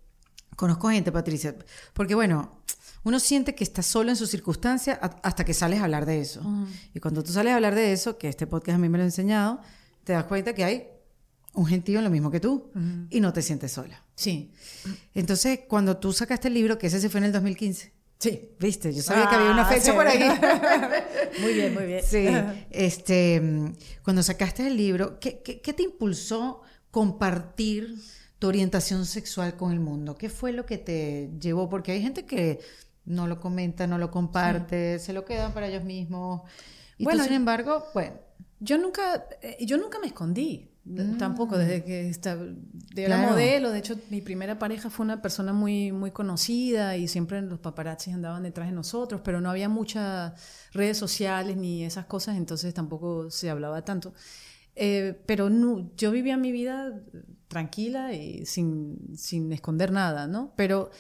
conozco gente, Patricia, porque bueno, uno siente que está solo en sus circunstancias hasta que sales a hablar de eso. Y cuando tú sales a hablar de eso, que este podcast a mí me lo ha enseñado, te das cuenta que hay un gentío en lo mismo que tú y no te sientes sola. Sí. Entonces, cuando tú sacaste el libro, que ese se fue en el 2015, Sí. Viste, yo sabía que había una ah, fecha por aquí. muy bien, muy bien. Sí. Este, cuando sacaste el libro, ¿qué, qué, te impulsó compartir tu orientación sexual con el mundo? ¿Qué fue lo que te llevó? Porque hay gente que no lo comenta, no lo comparte, se lo quedan para ellos mismos. Y bueno, tú, sin embargo, bueno. Yo nunca, eh, yo nunca me escondí. Mm. Tampoco, desde que estaba, era modelo, de hecho mi primera pareja fue una persona muy, muy conocida y siempre los paparazzis andaban detrás de nosotros, pero no había muchas redes sociales ni esas cosas, entonces tampoco se hablaba tanto. Eh, pero no, yo vivía mi vida tranquila y sin, sin esconder nada, ¿no? Pero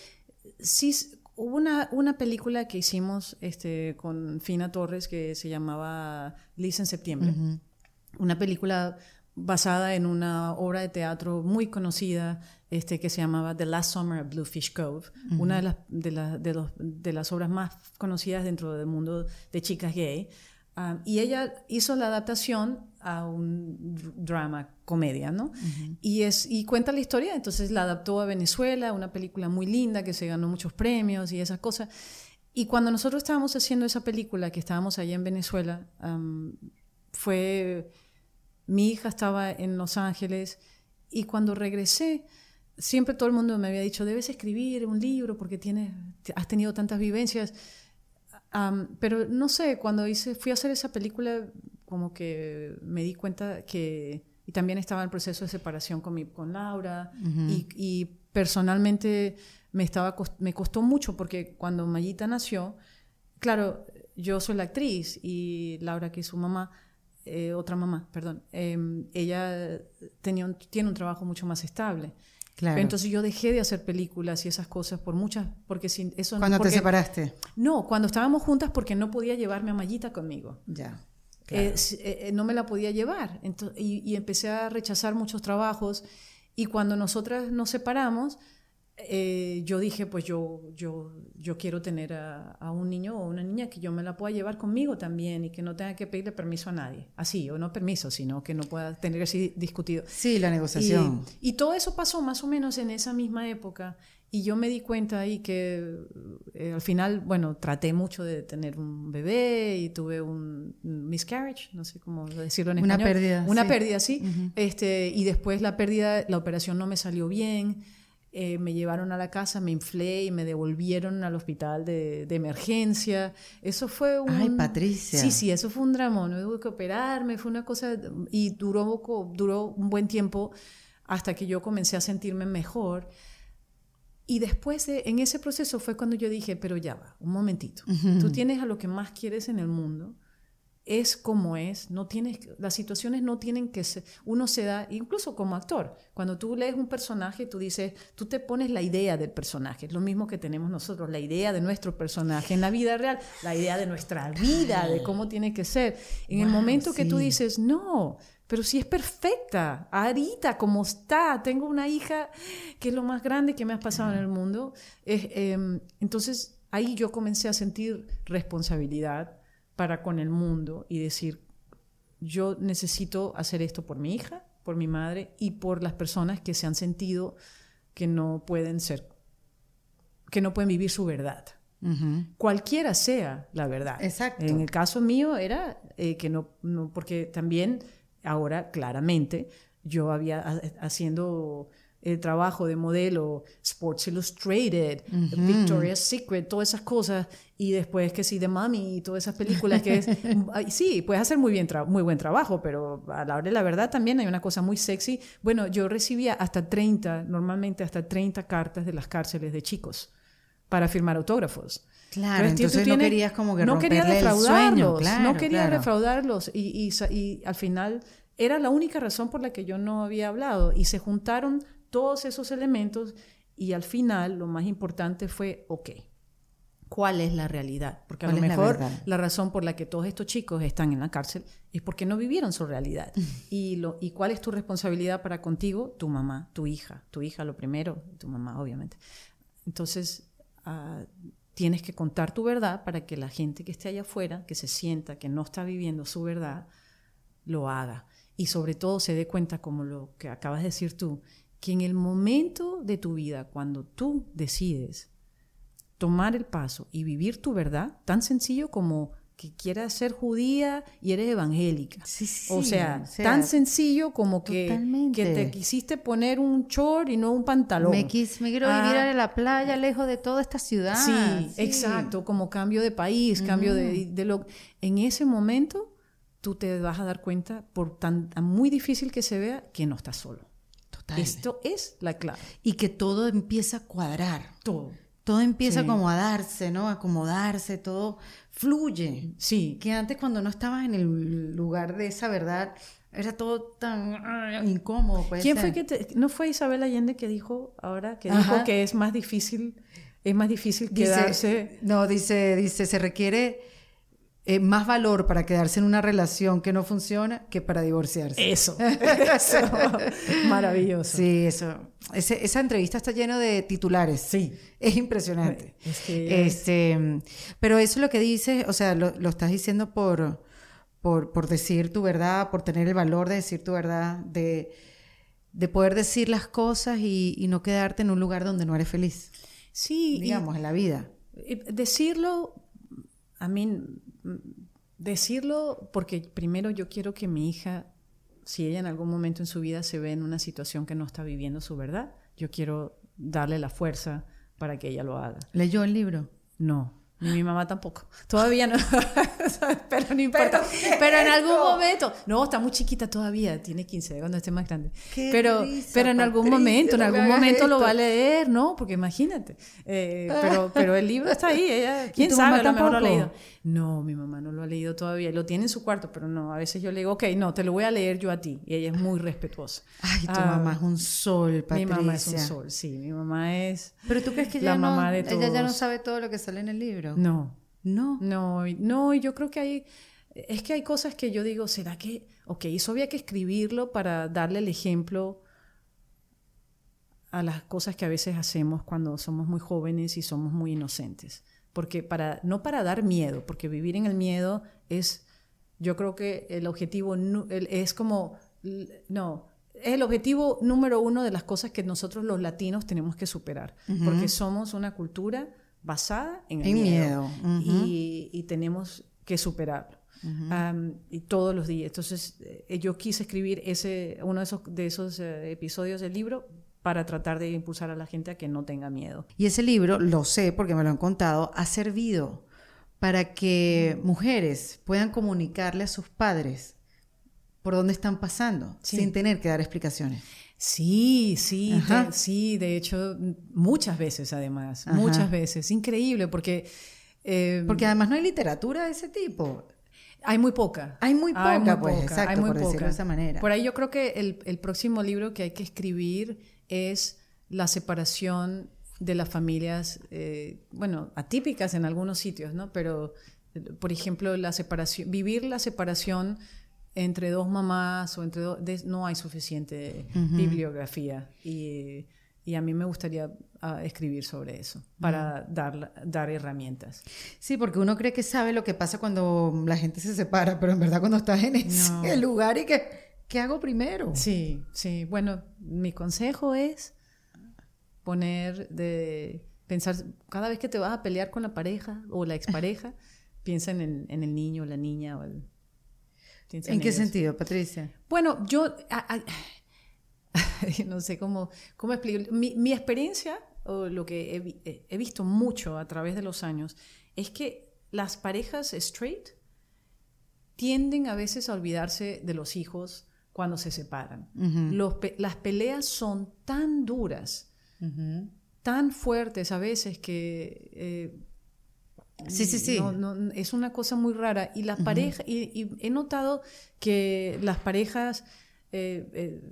sí hubo una, una película que hicimos este, con Fina Torres que se llamaba Liz en septiembre. Una película basada en una obra de teatro muy conocida este, que se llamaba The Last Summer at Bluefish Cove, una de las, de, de, los, de, las obras más conocidas dentro del mundo de chicas gay. Um, y ella hizo la adaptación a un drama, comedia, ¿no? y, es, y cuenta la historia, entonces la adaptó a Venezuela, una película muy linda que se ganó muchos premios y esas cosas. Y cuando nosotros estábamos haciendo esa película, que estábamos allá en Venezuela, um, fue mi hija estaba en Los Ángeles y cuando regresé, siempre todo el mundo me había dicho, debes escribir un libro porque tienes, has tenido tantas vivencias. pero no sé, cuando hice, fui a hacer esa película, como que me di cuenta que, y también estaba en el proceso de separación con, mi, con Laura, y, y, personalmente me, estaba, me costó mucho porque cuando Mayita nació, claro, yo soy la actriz y Laura, que es su mamá, eh, otra mamá, perdón, em, ella tenía tiene un trabajo mucho más estable. Claro. entonces yo dejé de hacer películas y esas cosas por muchas, porque sin eso ¿Cuándo te separaste? No, cuando estábamos juntas porque no podía llevarme a Mayita conmigo. Ya. Eh, eh, no me la podía llevar. Entonces, y, empecé a rechazar muchos trabajos. Y cuando nosotras nos separamos, eh, yo dije, pues yo, yo, yo quiero tener a, un niño o una niña que yo me la pueda llevar conmigo también y que no tenga que pedirle permiso a nadie. Así, o no permiso, sino que no pueda tener así discutido. Sí, la negociación. Y, todo eso pasó más o menos en esa misma época. Y yo me di cuenta ahí que eh, al final, bueno, traté mucho de tener un bebé y tuve un miscarriage, no sé cómo decirlo en español. Una pérdida. Una pérdida, sí. este, y después la pérdida, la operación no me salió bien. Eh, me llevaron a la casa, me inflé y me devolvieron al hospital de, emergencia. Eso fue un... Ay, Patricia. Sí, sí, eso fue un drama. No tuve que operarme, fue una cosa... Y duró, duró un buen tiempo hasta que yo comencé a sentirme mejor. Y después, de, en ese proceso fue cuando yo dije, pero ya va, un momentito. Tú tienes a lo que más quieres en el mundo es como es, no tienes, las situaciones no tienen que ser, uno se da, incluso como actor, cuando tú lees un personaje, tú dices, tú te pones la idea del personaje, es lo mismo que tenemos nosotros, la idea de nuestro personaje en la vida real, la idea de nuestra vida, de cómo tiene que ser. En el momento que tú dices, no, pero si es perfecta, ahorita como está, tengo una hija que es lo más grande que me ha pasado en el mundo. Em, entonces ahí yo comencé a sentir responsabilidad para con el mundo y decir, yo necesito hacer esto por mi hija, por mi madre y por las personas que se han sentido que no pueden ser, que no pueden vivir su verdad. Cualquiera sea la verdad. Exacto. En el caso mío era eh, que no, no, porque también ahora claramente yo había haciendo el trabajo de modelo, Sports Illustrated, Victoria's Secret, todas esas cosas, y después que sí, de Mami y todas esas películas que es, sí, puedes hacer muy, bien muy buen trabajo, pero a la hora de la verdad también hay una cosa muy sexy. Bueno, yo recibía hasta 30, normalmente hasta 30 cartas de las cárceles de chicos para firmar autógrafos. Claro, entonces, no querías como que no quería defraudarlos, no quería defraudarlos y, y al final era la única razón por la que yo no había hablado y se juntaron todos esos elementos y al final lo más importante fue, ok, ¿cuál es la realidad? Porque a lo mejor la, razón por la que todos estos chicos están en la cárcel es porque no vivieron su realidad. y, lo, ¿Y cuál es tu responsabilidad para contigo? Tu mamá, tu hija, tu hija lo primero, tu mamá obviamente. Entonces, ah, tienes que contar tu verdad para que la gente que esté allá afuera, que se sienta que no está viviendo su verdad, lo haga. Y sobre todo se dé cuenta, como lo que acabas de decir tú, que en el momento de tu vida, cuando tú decides tomar el paso y vivir tu verdad, tan sencillo como que quieras ser judía y eres evangélica. o, sea, tan sencillo como que, que, te quisiste poner un short y no un pantalón. Me, quis, me quiero vivir ah. a la playa, lejos de toda esta ciudad. Sí, exacto, como cambio de país, cambio de, de, lo... En ese momento tú te vas a dar cuenta, por tan muy difícil que se vea, que no estás solo. Esto es la clave. Y que todo empieza a cuadrar. Todo. Todo empieza a acomodarse, ¿no? Acomodarse, todo fluye. Sí. Que antes cuando no estabas en el lugar de esa verdad, era todo tan ah, incómodo. ¿Quién fue que te, no fue Isabel Allende que dijo ahora que dijo que es más difícil es más difícil quedarse? no, dice dice se requiere eh, más valor para quedarse en una relación que no funciona que para divorciarse. Eso, eso. maravilloso. Sí, eso. esa entrevista está llena de titulares. Sí. Es impresionante. este, pero eso es lo que dices, o sea, lo, estás diciendo por, por, decir tu verdad, por tener el valor de decir tu verdad, de, de poder decir las cosas y, no quedarte en un lugar donde no eres feliz. Sí. Digamos, en la vida. Decirlo, a mí decirlo porque primero yo quiero que mi hija, si ella en algún momento en su vida se ve en una situación que no está viviendo su verdad, yo quiero darle la fuerza para que ella lo haga. ¿Leyó el libro? No. Ni mi mamá tampoco. Todavía no. pero no importa. Pero, en algún momento. No, está muy chiquita todavía. Tiene 15, cuando esté más grande. pero, pero en algún momento, en algún momento lo va a leer, ¿no? Porque imagínate. Eh, pero, pero el libro está ahí. Ella, ¿Quién sabe? A lo mejor lo ha leído. No, mi mamá no lo ha leído todavía. Lo tiene en su cuarto, pero no. A veces yo le digo, ok, no, te lo voy a leer yo a ti. Y ella es muy respetuosa. Ay, tu ah, mamá es un sol, Patricia. Mi mamá es un sol, sí. Mi mamá es. Pero tú crees que ella, mamá no, ella ya no sabe todo lo que sale en el libro. No. No. No, no, y yo creo que hay. Es que hay cosas que yo digo, ¿será que.? Ok, eso había que escribirlo para darle el ejemplo a las cosas que a veces hacemos cuando somos muy jóvenes y somos muy inocentes porque para, no para dar miedo, porque vivir en el miedo es, yo creo que el objetivo es como, no, es el objetivo número uno de las cosas que nosotros los latinos tenemos que superar, porque somos una cultura basada en el miedo, y, tenemos que superarlo. y todos los días. Entonces, eh, yo quise escribir ese, uno de esos, de esos eh, episodios del libro para tratar de impulsar a la gente a que no tenga miedo. Y ese libro, lo sé porque me lo han contado, ha servido para que mujeres puedan comunicarle a sus padres por dónde están pasando, sin tener que dar explicaciones. Sí, sí, sí, de hecho, muchas veces además, muchas veces. Increíble, porque... Em, porque además no hay literatura de ese tipo. Hay muy poca. Hay muy poca, pues, exacto, hay muy por poca. de esa manera. Por ahí yo creo que el, el próximo libro que hay que escribir es la separación de las familias, eh, bueno, atípicas en algunos sitios, ¿no? Pero, por ejemplo, la separación, vivir la separación entre dos mamás o entre dos, de- no hay suficiente bibliografía y, y a mí me gustaría ah, escribir sobre eso para dar, dar herramientas. Sí, porque uno cree que sabe lo que pasa cuando la gente se separa, pero en verdad cuando estás en ese No. lugar y que, ¿qué hago primero? Sí, sí. Bueno, mi consejo es poner de pensar cada vez que te vas a pelear con la pareja o la expareja, piensa en el, en el niño, la niña o el piensa ¿En qué sentido, Patricia? Bueno, yo a- a- no sé cómo, cómo explicar. Mi, mi experiencia, o lo que he, eh, he visto mucho a través de los años, es que las parejas straight tienden a veces a olvidarse de los hijos cuando se separan. Los las peleas son tan duras, tan fuertes a veces que... eh, Sí, sí, sí. no, no, es una cosa muy rara. Y las parejas, y, y he notado que las parejas eh, eh,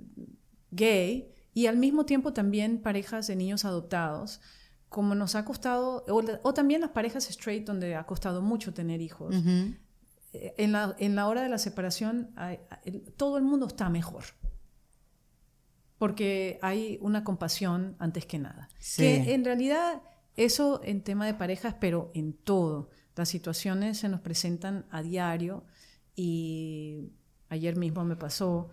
gay y al mismo tiempo también parejas de niños adoptados, como nos ha costado, o, también las parejas straight donde ha costado mucho tener hijos, eh, en, la, en la hora de la separación hay- todo el mundo está mejor. Porque hay una compasión antes que nada. Sí. Que en realidad eso en tema de parejas, pero en todo. Las situaciones se nos presentan a diario y ayer mismo me pasó,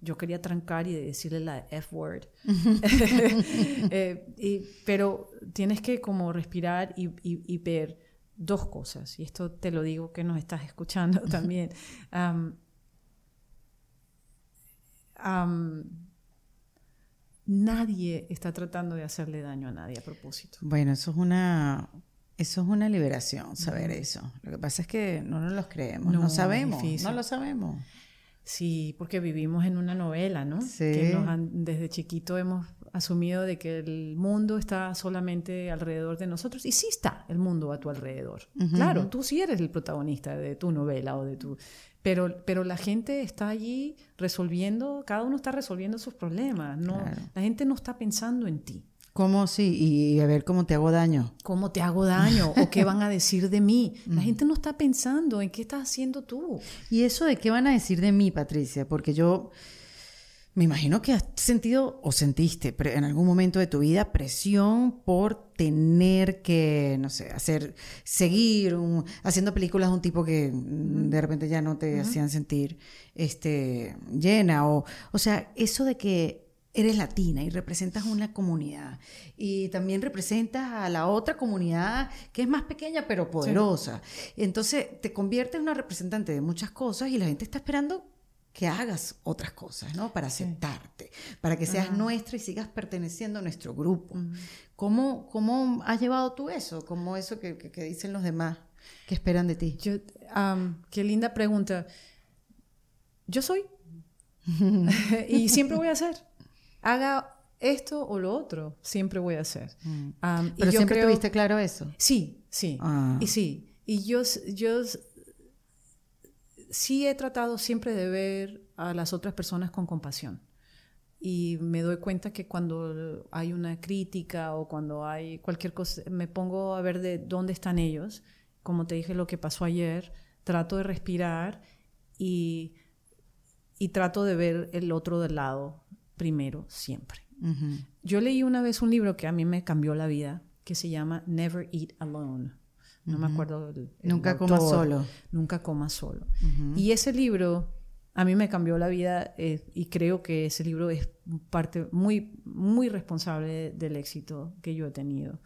yo quería trancar y decirle la F-word. Eh, y- pero tienes que como respirar y, y- y ver dos cosas. Y esto te lo digo que nos estás escuchando también. Am, am, nadie está tratando de hacerle daño a nadie a propósito. Bueno, eso es una, eso es una liberación, saber eso. Lo que pasa es que no nos los creemos, no, sabemos, no lo sabemos. Sí, porque vivimos en una novela, ¿no? Sí. Que nos han- desde chiquito hemos asumido de que el mundo está solamente alrededor de nosotros. Y sí está el mundo a tu alrededor. Claro, tú sí eres el protagonista de tu novela o de tu... Pero, pero la gente está allí resolviendo, cada uno está resolviendo sus problemas. No, Claro. La gente no está pensando en ti. ¿Cómo sí? Y a ver cómo te hago daño. ¿Cómo te hago daño? ¿O qué van a decir de mí? La gente no está pensando en qué estás haciendo tú. ¿Y eso de qué van a decir de mí, Patricia? Porque yo me imagino que has sentido o sentiste en algún momento de tu vida presión por tener que, no sé, hacer, seguir un- haciendo películas de un tipo que de repente ya no te hacían sentir este, llena. O, o sea, eso de que eres latina y representas una comunidad y también representas a la otra comunidad que es más pequeña pero poderosa. Entonces te conviertes en una representante de muchas cosas y la gente está esperando que hagas otras cosas, ¿no? Para aceptarte, para que seas nuestra y sigas perteneciendo a nuestro grupo. ¿Cómo, ¿Cómo has llevado tú eso? ¿Cómo eso que, que- que dicen los demás que esperan de ti? Yo, am, qué linda pregunta. Yo soy. y siempre voy a hacer. Haga esto o lo otro, siempre voy a hacer. Y Pero yo siempre creo- tuviste claro eso. Sí, sí. Ah. Y sí. Y yo, yo sí he tratado siempre de ver a las otras personas con compasión. Y me doy cuenta que cuando hay una crítica o cuando hay cualquier cosa, me pongo a ver de dónde están ellos. Como te dije lo que pasó ayer, trato de respirar y, y trato de ver el otro del lado primero, siempre. Yo leí una vez un libro que a mí me cambió la vida, que se llama Never Eat Alone. No me acuerdo. el- el Nunca autor. comas solo. Nunca comas solo. Y ese libro a mí me cambió la vida eh, y creo que ese libro es parte muy, muy responsable del éxito que yo he tenido.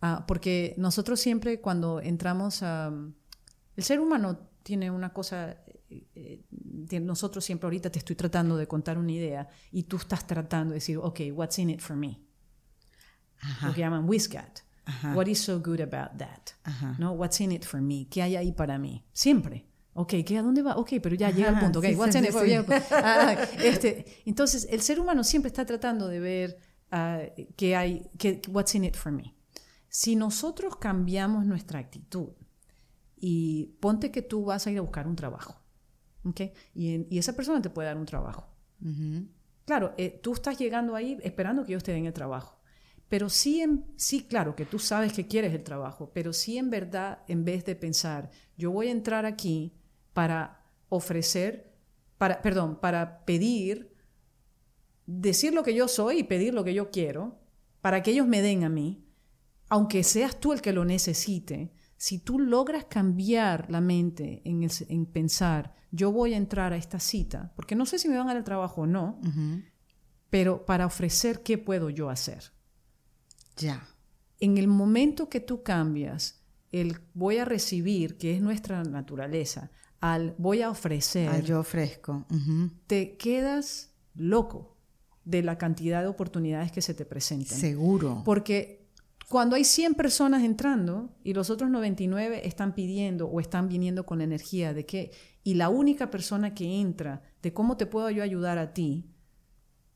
Ah, porque nosotros siempre cuando entramos a... El ser humano tiene una cosa... eh, eh, nosotros siempre ahorita te estoy tratando de contar una idea y tú estás tratando de decir, ok, what's in it for me? Ajá. Lo que llaman WISCAT. Ajá. What is so good about that? Ajá. ¿No? What's in it for me? ¿Qué hay ahí para mí? Siempre. Ok, ¿qué, ¿a dónde va? Ok, pero ya llega Ajá, punto. Ok, sí, what's sí, in it for sí. me? Ah, este, entonces, el ser humano siempre está tratando de ver ah, qué hay, qué, what's in it for me. Si nosotros cambiamos nuestra actitud y ponte que tú vas a ir a buscar un trabajo, ¿ok? Y, en- y esa persona te puede dar un trabajo. Ujú. Claro, eh, tú estás llegando ahí esperando que ellos te den el trabajo. Pero sí, en- sí, claro, que tú sabes que quieres el trabajo, pero sí en verdad, en vez de pensar, yo voy a entrar aquí para ofrecer para, perdón, para pedir, decir lo que yo soy y pedir lo que yo quiero, para que ellos me den a mí, aunque seas tú el que lo necesite, si tú logras cambiar la mente en, pensar, yo voy a entrar a esta cita, porque no sé si me van a dar el trabajo o no, pero para ofrecer qué puedo yo hacer. Ya. En el momento que tú cambias el voy a recibir, que es nuestra naturaleza, al voy a ofrecer. yo ofrezco. Te quedas loco de la cantidad de oportunidades que se te presentan. Seguro. Porque cuando hay 100 personas entrando y los otros 99 están pidiendo o están viniendo con energía de que, y la única persona que entra de cómo te puedo yo ayudar a ti,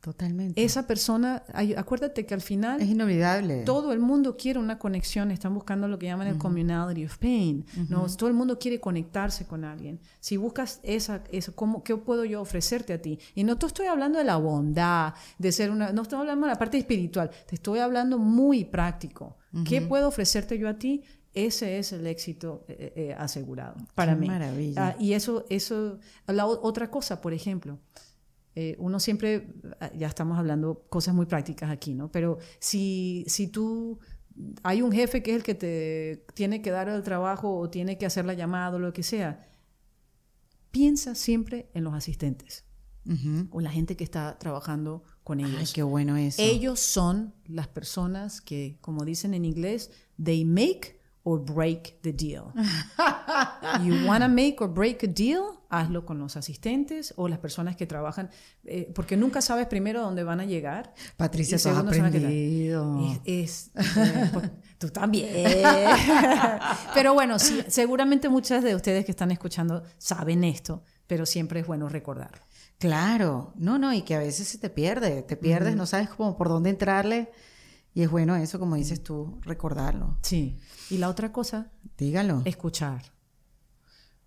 Totalmente. Esa persona, acuérdate que al final... Es inolvidable. Todo el mundo quiere una conexión, están buscando lo que llaman el communality of pain. ¿no? Todo el mundo quiere conectarse con alguien. Si buscas esa, eso, ¿cómo, ¿qué puedo yo ofrecerte a ti? Y no te estoy hablando de la bondad, de ser una... No estoy hablando de la parte espiritual, te estoy hablando muy práctico. ¿Qué puedo ofrecerte yo a ti? Ese es el éxito eh, eh, asegurado para Qué mí. Maravilla. Ah, y eso, eso, la otra cosa, por ejemplo, eh, uno siempre, ah, ya estamos hablando cosas muy prácticas aquí, ¿no? Pero si, si tú, hay un jefe que es el que te tiene que dar el trabajo o tiene que hacer la llamada o lo que sea, piensa siempre en los asistentes o la gente que está trabajando con ellos. Ay, qué bueno eso. Ellos son las personas que, como dicen en inglés, they make or break the deal. you wanna make or break a deal, hazlo con los asistentes o las personas que trabajan, eh, porque nunca sabes primero dónde van a llegar. Patricia, tú has aprendido. Es, eh, tú también. pero bueno, sí, seguramente muchas de ustedes que están escuchando saben esto, pero siempre es bueno recordarlo. Claro, no, no, y que a veces se te pierde, te pierdes, no sabes cómo por dónde entrarle. Y es bueno eso, como dices tú, recordarlo. Sí. Y la otra cosa, dígalo. Escuchar.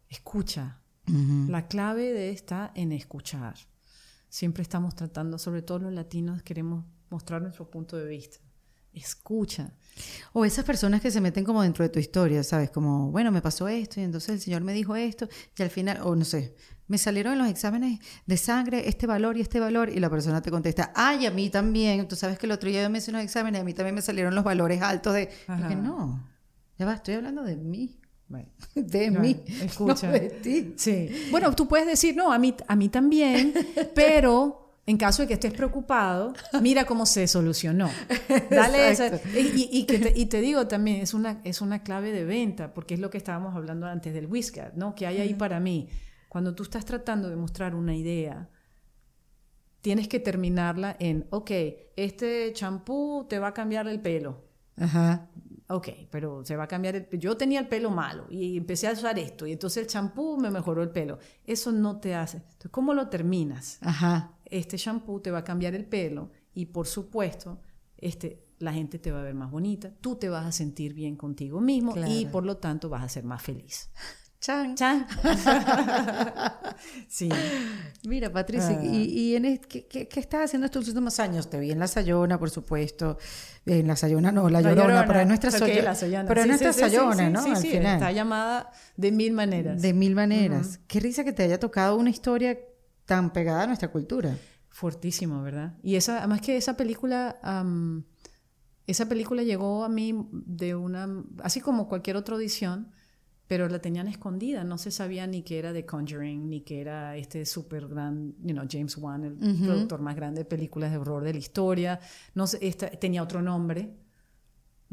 Escucha. La clave de está en escuchar. Siempre estamos tratando, sobre todo los latinos, queremos mostrar nuestro punto de vista. Escucha. O esas personas que se meten como dentro de tu historia, ¿sabes? Como, bueno, me pasó esto y entonces el Señor me dijo esto y al final, o no sé, me salieron en los exámenes de sangre este valor y este valor y la persona te contesta, ay, a mí también. Tú sabes que el otro día yo me hice unos exámenes a mí también me salieron los valores altos de... que no, ya va, estoy hablando de mí. De mí, escucha. de ti. Sí. Bueno, tú puedes decir, no, a mí, a mí también, pero en caso de que estés preocupado, mira cómo se solucionó. Dale esa, y, te, digo también, es una, es una clave de venta, porque es lo que estábamos hablando antes del whisky, ¿no? Que hay ahí para mí. Cuando tú estás tratando de mostrar una idea, tienes que terminarla en, ok, este champú te va a cambiar el pelo. Ajá. Ok, pero se va a cambiar el Yo tenía el pelo malo y empecé a usar esto y entonces el champú me mejoró el pelo. Eso no te hace. Entonces, ¿cómo lo terminas? Ajá. Este champú te va a cambiar el pelo y por supuesto, este, la gente te va a ver más bonita, tú te vas a sentir bien contigo mismo y por lo tanto vas a ser más feliz. Chan. Chan. sí. Mira, Patricia, ah. ¿y, en ¿qué, qué, estás haciendo estos últimos años? Te vi en La Sayona, por supuesto. En La Sayona no, La, Llorona, pero es nuestra Sayona. Pero es nuestra Sayona, ¿no? Sí, sí, está llamada de mil maneras. De mil maneras. Qué risa que te haya tocado una historia tan pegada a nuestra cultura. Fortísimo, ¿verdad? Y esa, además que esa película... esa película llegó a mí de una... Así como cualquier otra audición pero la tenían escondida, no se sabía ni que era The Conjuring, ni que era este súper gran, you know, James Wan, el productor más grande de películas de horror de la historia, no tenía otro nombre,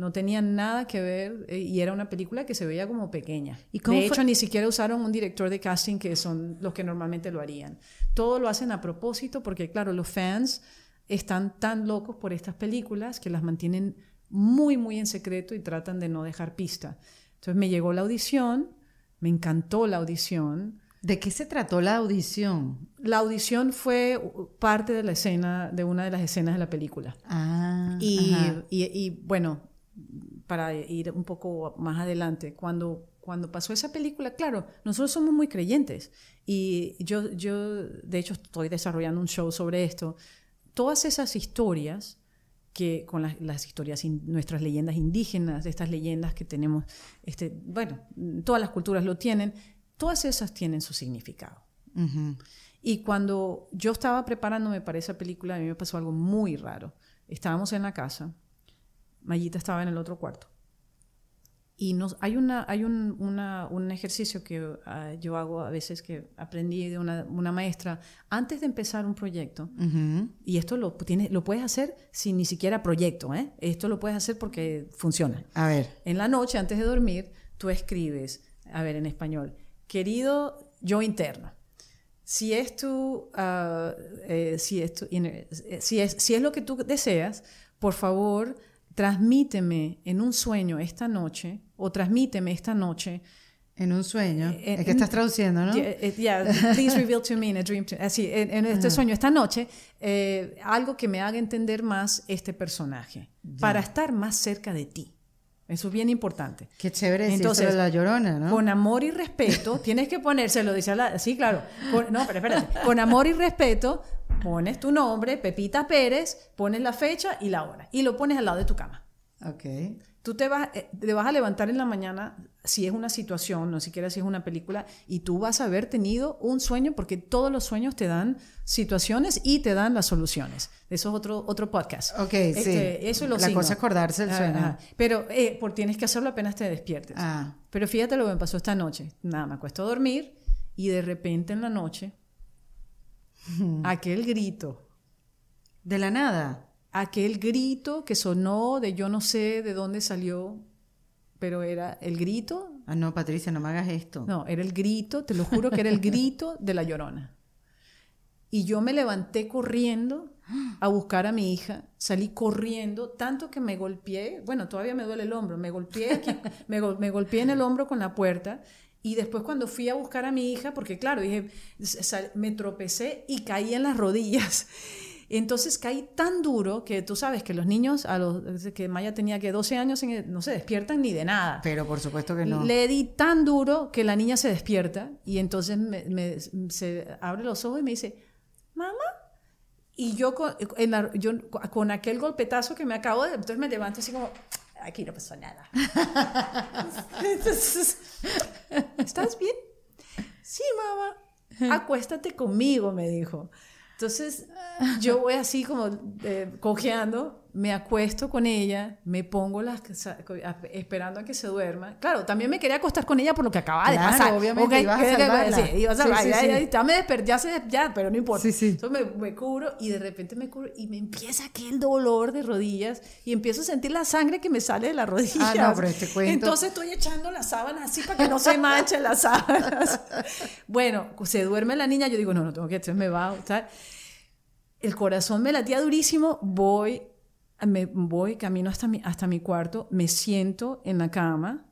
no tenía nada que ver eh, y era una película que se veía como pequeña. ¿Y de hecho, ni siquiera usaron un director de casting que son los que normalmente lo harían. Todo lo hacen a propósito porque, claro, los fans están tan locos por estas películas que las mantienen muy, muy en secreto y tratan de no dejar pista. Entonces me llegó la audición, me encantó la audición. ¿De qué se trató la audición? La audición fue parte de la escena, de una de las escenas de la película. Ah. Y, y, bueno, para ir un poco más adelante, cuando, cuando pasó esa película, claro, nosotros somos muy creyentes. Y yo, yo, de hecho, estoy desarrollando un show sobre esto. Todas esas historias que con las, historias, nuestras leyendas indígenas, estas leyendas que tenemos, este, bueno, todas las culturas lo tienen, todas esas tienen su significado. Y cuando yo estaba preparándome para esa película, a mí me pasó algo muy raro. Estábamos en la casa, Mayita estaba en el otro cuarto. Y nos, hay, una, hay un, una, un ejercicio que ah, yo hago a veces que aprendí de una, una maestra antes de empezar un proyecto. Y esto lo, tiene, lo puedes hacer sin ni siquiera proyecto. ¿eh? Esto lo puedes hacer porque funciona. A ver. En la noche, antes de dormir, tú escribes, a ver, en español, querido yo interno. Si es, tu, ah, eh, si, es tu, eh, si, es, si es lo que tú deseas, por favor, transmíteme en un sueño esta noche o transmíteme esta noche. En un sueño. Eh, es que estás traduciendo, ¿no? Yeah, please reveal to me in a dream. Así, en, este sueño, esta noche, eh, algo que me haga entender más este personaje, para estar más cerca de ti. Eso es bien importante. Qué chévere Entonces, la llorona, ¿no? Con amor y respeto, tienes que ponérselo, dice la. Sí, claro. no, pero espérate. Con amor y respeto, pones tu nombre, Pepita Pérez, pones la fecha y la hora. Y lo pones al lado de tu cama. Ok. Tú te vas, eh, te vas a levantar en la mañana, si es una situación, no siquiera si es una película, y tú vas a haber tenido un sueño, porque todos los sueños te dan situaciones y te dan las soluciones. Eso es otro, otro podcast. Ok, sí. Este, eso es lo La cosa es acordarse el sueño. Pero eh, por, tienes que hacerlo apenas te despiertes. Ah. Pero fíjate lo que me pasó esta noche. Nada, me acuesto a dormir y de repente en la noche, aquel grito. ¿De la nada? aquel grito que sonó de yo no sé de dónde salió, pero era el grito. Ah, no, Patricia, no me hagas esto. No, era el grito, te lo juro que era el grito de la llorona. Y yo me levanté corriendo a buscar a mi hija, salí corriendo, tanto que me golpeé, bueno, todavía me duele el hombro, me golpeé aquí, me, me golpeé en el hombro con la puerta y después cuando fui a buscar a mi hija, porque claro, dije, me tropecé y caí en las rodillas. Entonces caí tan duro que tú sabes que los niños, a los que Maya tenía que 12 años, no se despiertan ni de nada. Pero por supuesto que no. Le di tan duro que la niña se despierta y entonces me, se abre los ojos y me dice, mamá. Y yo con, yo con aquel golpetazo que me acabo de... Entonces me levanto así como, aquí no pasó nada. entonces, ¿estás bien? Sí, mamá. Acuéstate conmigo, me dijo. Entonces, yo voy así como eh, cojeando me acuesto con ella, me pongo las esperando a que se duerma. Claro, también me quería acostar con ella por lo que acaba de pasar. Obviamente, ibas a salvarla. Sí, iba a salvarla. Sí, sí, ya, me desperté, ya, se, ya, pero no importa. Entonces me, me, cubro y de repente me cubro y me empieza aquel dolor de rodillas y empiezo a sentir la sangre que me sale de las rodillas. Ah, no, pero este cuento... Entonces estoy echando las sábanas así para que no se manchen las sábanas. bueno, se duerme la niña, yo digo, no, no tengo que, entonces me va, ¿sabes? El corazón me latía durísimo, voy me voy, camino hasta mi, hasta mi cuarto, me siento en la cama,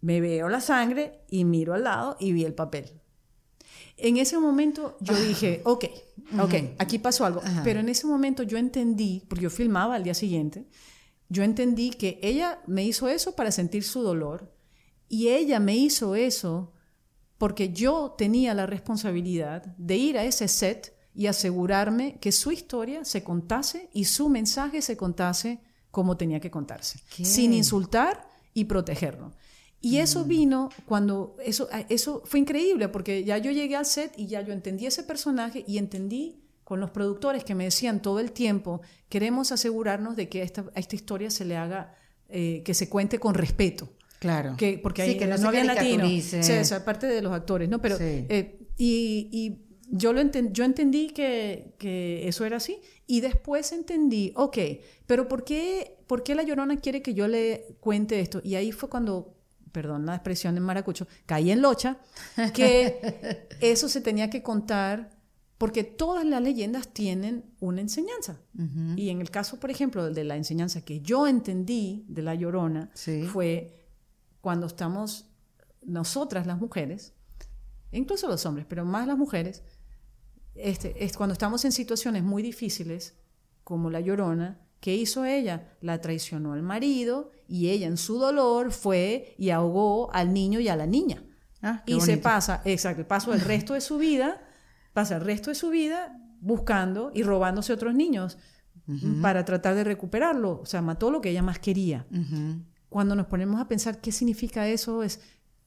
me veo la sangre y miro al lado y vi el papel. En ese momento yo dije, ok, ok, aquí pasó algo. Pero en ese momento yo entendí, porque yo filmaba al día siguiente, yo entendí que ella me hizo eso para sentir su dolor y ella me hizo eso porque yo tenía la responsabilidad de ir a ese set y asegurarme que su historia se contase y su mensaje se contase como tenía que contarse, sin insultar y protegerlo. Y eso mm. vino cuando, eso, eso fue increíble, porque ya yo llegué al set y ya yo entendí ese personaje y entendí con los productores que me decían todo el tiempo, queremos asegurarnos de que esta, a esta historia se le haga, eh, que se cuente con respeto. Claro. Que, porque ahí no, había latino. Sí, esa parte de los actores, ¿no? Pero, eh, y, y yo, lo yo entendí que, que, eso era así y después entendí, ok, pero ¿por qué, ¿por qué la llorona quiere que yo le cuente esto? Y ahí fue cuando, perdón la expresión en maracucho, caí en locha, que eso se tenía que contar porque todas las leyendas tienen una enseñanza. Y en el caso, por ejemplo, de la enseñanza que yo entendí de la llorona, fue cuando estamos nosotras las mujeres, incluso los hombres, pero más las mujeres, este, es cuando estamos en situaciones muy difíciles, como la llorona, ¿qué hizo ella? La traicionó al marido y ella en su dolor fue y ahogó al niño y a la niña. Ah, y se pasa, exacto, pasó el resto de su vida, pasa el resto de su vida buscando y robándose otros niños para tratar de recuperarlo. O sea, mató lo que ella más quería. Cuando nos ponemos a pensar qué significa eso, es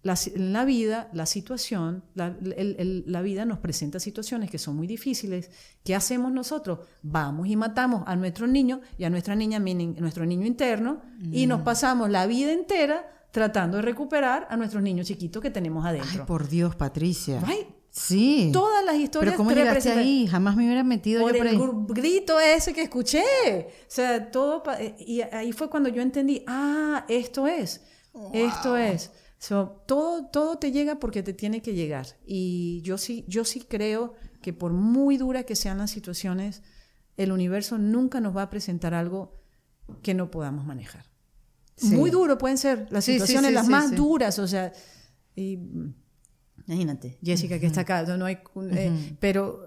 la, la vida, la situación, la, la, vida nos presenta situaciones que son muy difíciles. ¿Qué hacemos nosotros? Vamos y matamos a nuestro niño y a nuestra niña, nuestro niño interno, y nos mm. pasamos la vida entera tratando de recuperar a nuestros niños chiquitos que tenemos adentro. Ay, por Dios, Patricia. Ay, Sí. Todas las historias. Pero ¿cómo llegaste ahí? Jamás me hubiera metido por yo por el grito ese que escuché. O sea, todo. Eh, y ahí fue cuando yo entendí, ah, esto es. Esto es. Todo, todo te llega porque te tiene que llegar. Y yo sí, yo sí creo que por muy dura que sean las situaciones, el universo nunca nos va a presentar algo que no podamos manejar. Muy duro pueden ser las situaciones las más duras, o sea, y, imagínate, Jessica que está acá, no hay, eh, pero,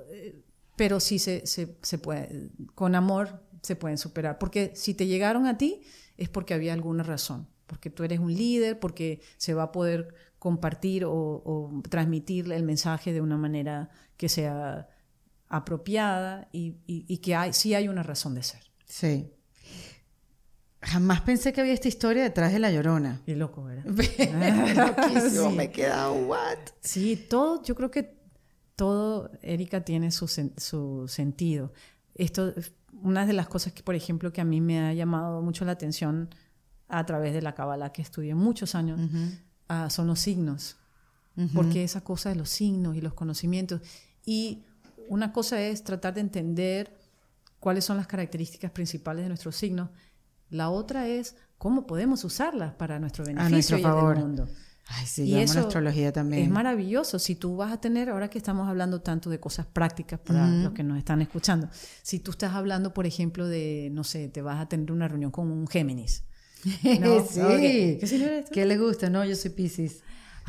pero sí se, se, se, puede, con amor se pueden superar, porque si te llegaron a ti es porque había alguna razón porque tú eres un líder, porque se va a poder compartir o, transmitir el mensaje de una manera que sea apropiada y, que hay, sí hay una razón de ser. Sí. Jamás pensé que había esta historia detrás de La Llorona. Qué loco, ¿verdad? Loquísimo, me he quedado, what? Sí, todo, yo creo que todo, Erika, tiene su, su sentido. Esto, una de las cosas que, por ejemplo, que a mí me ha llamado mucho la atención a través de la Kabbalah que estudié muchos años, ah, son los signos. Porque esa cosa de los signos y los conocimientos. Y una cosa es tratar de entender cuáles son las características principales de nuestros signos. La otra es cómo podemos usarlas para nuestro beneficio y el mundo. Ay, sí, y eso astrología también. Es maravilloso. Si tú vas a tener, ahora que estamos hablando tanto de cosas prácticas para los que nos están escuchando, si tú estás hablando, por ejemplo, de, no sé, te vas a tener una reunión con un Géminis sí. ¿Qué signo eres tú? ¿Qué le gusta? No, yo soy Pisces.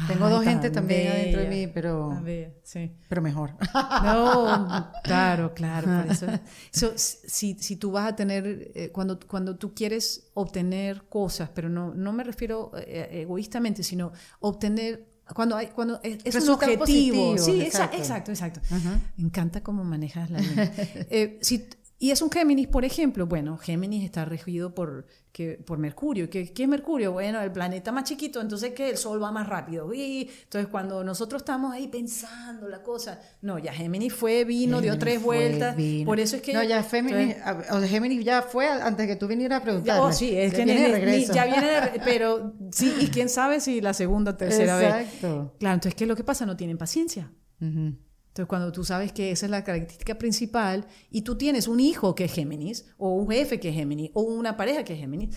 Tengo dos gente también adentro de mí, pero, sí. pero mejor. No, claro, claro. Por eso. si, si, tú vas a tener, eh, cuando, cuando tú quieres obtener cosas, pero no, no me refiero eh, egoístamente, sino obtener cuando hay cuando es, un objetivo sí exacto exacto, exacto. me encanta cómo manejas la eh, si y es un Géminis, por ejemplo. Bueno, Géminis está regido por, que, por Mercurio. ¿Qué, ¿Qué, es Mercurio? Bueno, el planeta más chiquito, entonces que el Sol va más rápido. Y entonces cuando nosotros estamos ahí pensando la cosa, no, ya Géminis fue, vino, dio tres vueltas. Por eso es que... No, ya Géminis, o Géminis ya fue antes que tú vinieras a preguntar. Oh, sí, es que viene de regreso. Ya viene de, pero sí, y quién sabe si la segunda o tercera vez. Exacto. Claro, entonces, ¿qué es lo que pasa? No tienen paciencia. Entonces, cuando tú sabes que esa es la característica principal y tú tienes un hijo que es Géminis, o un jefe que es Géminis, o una pareja que es Géminis,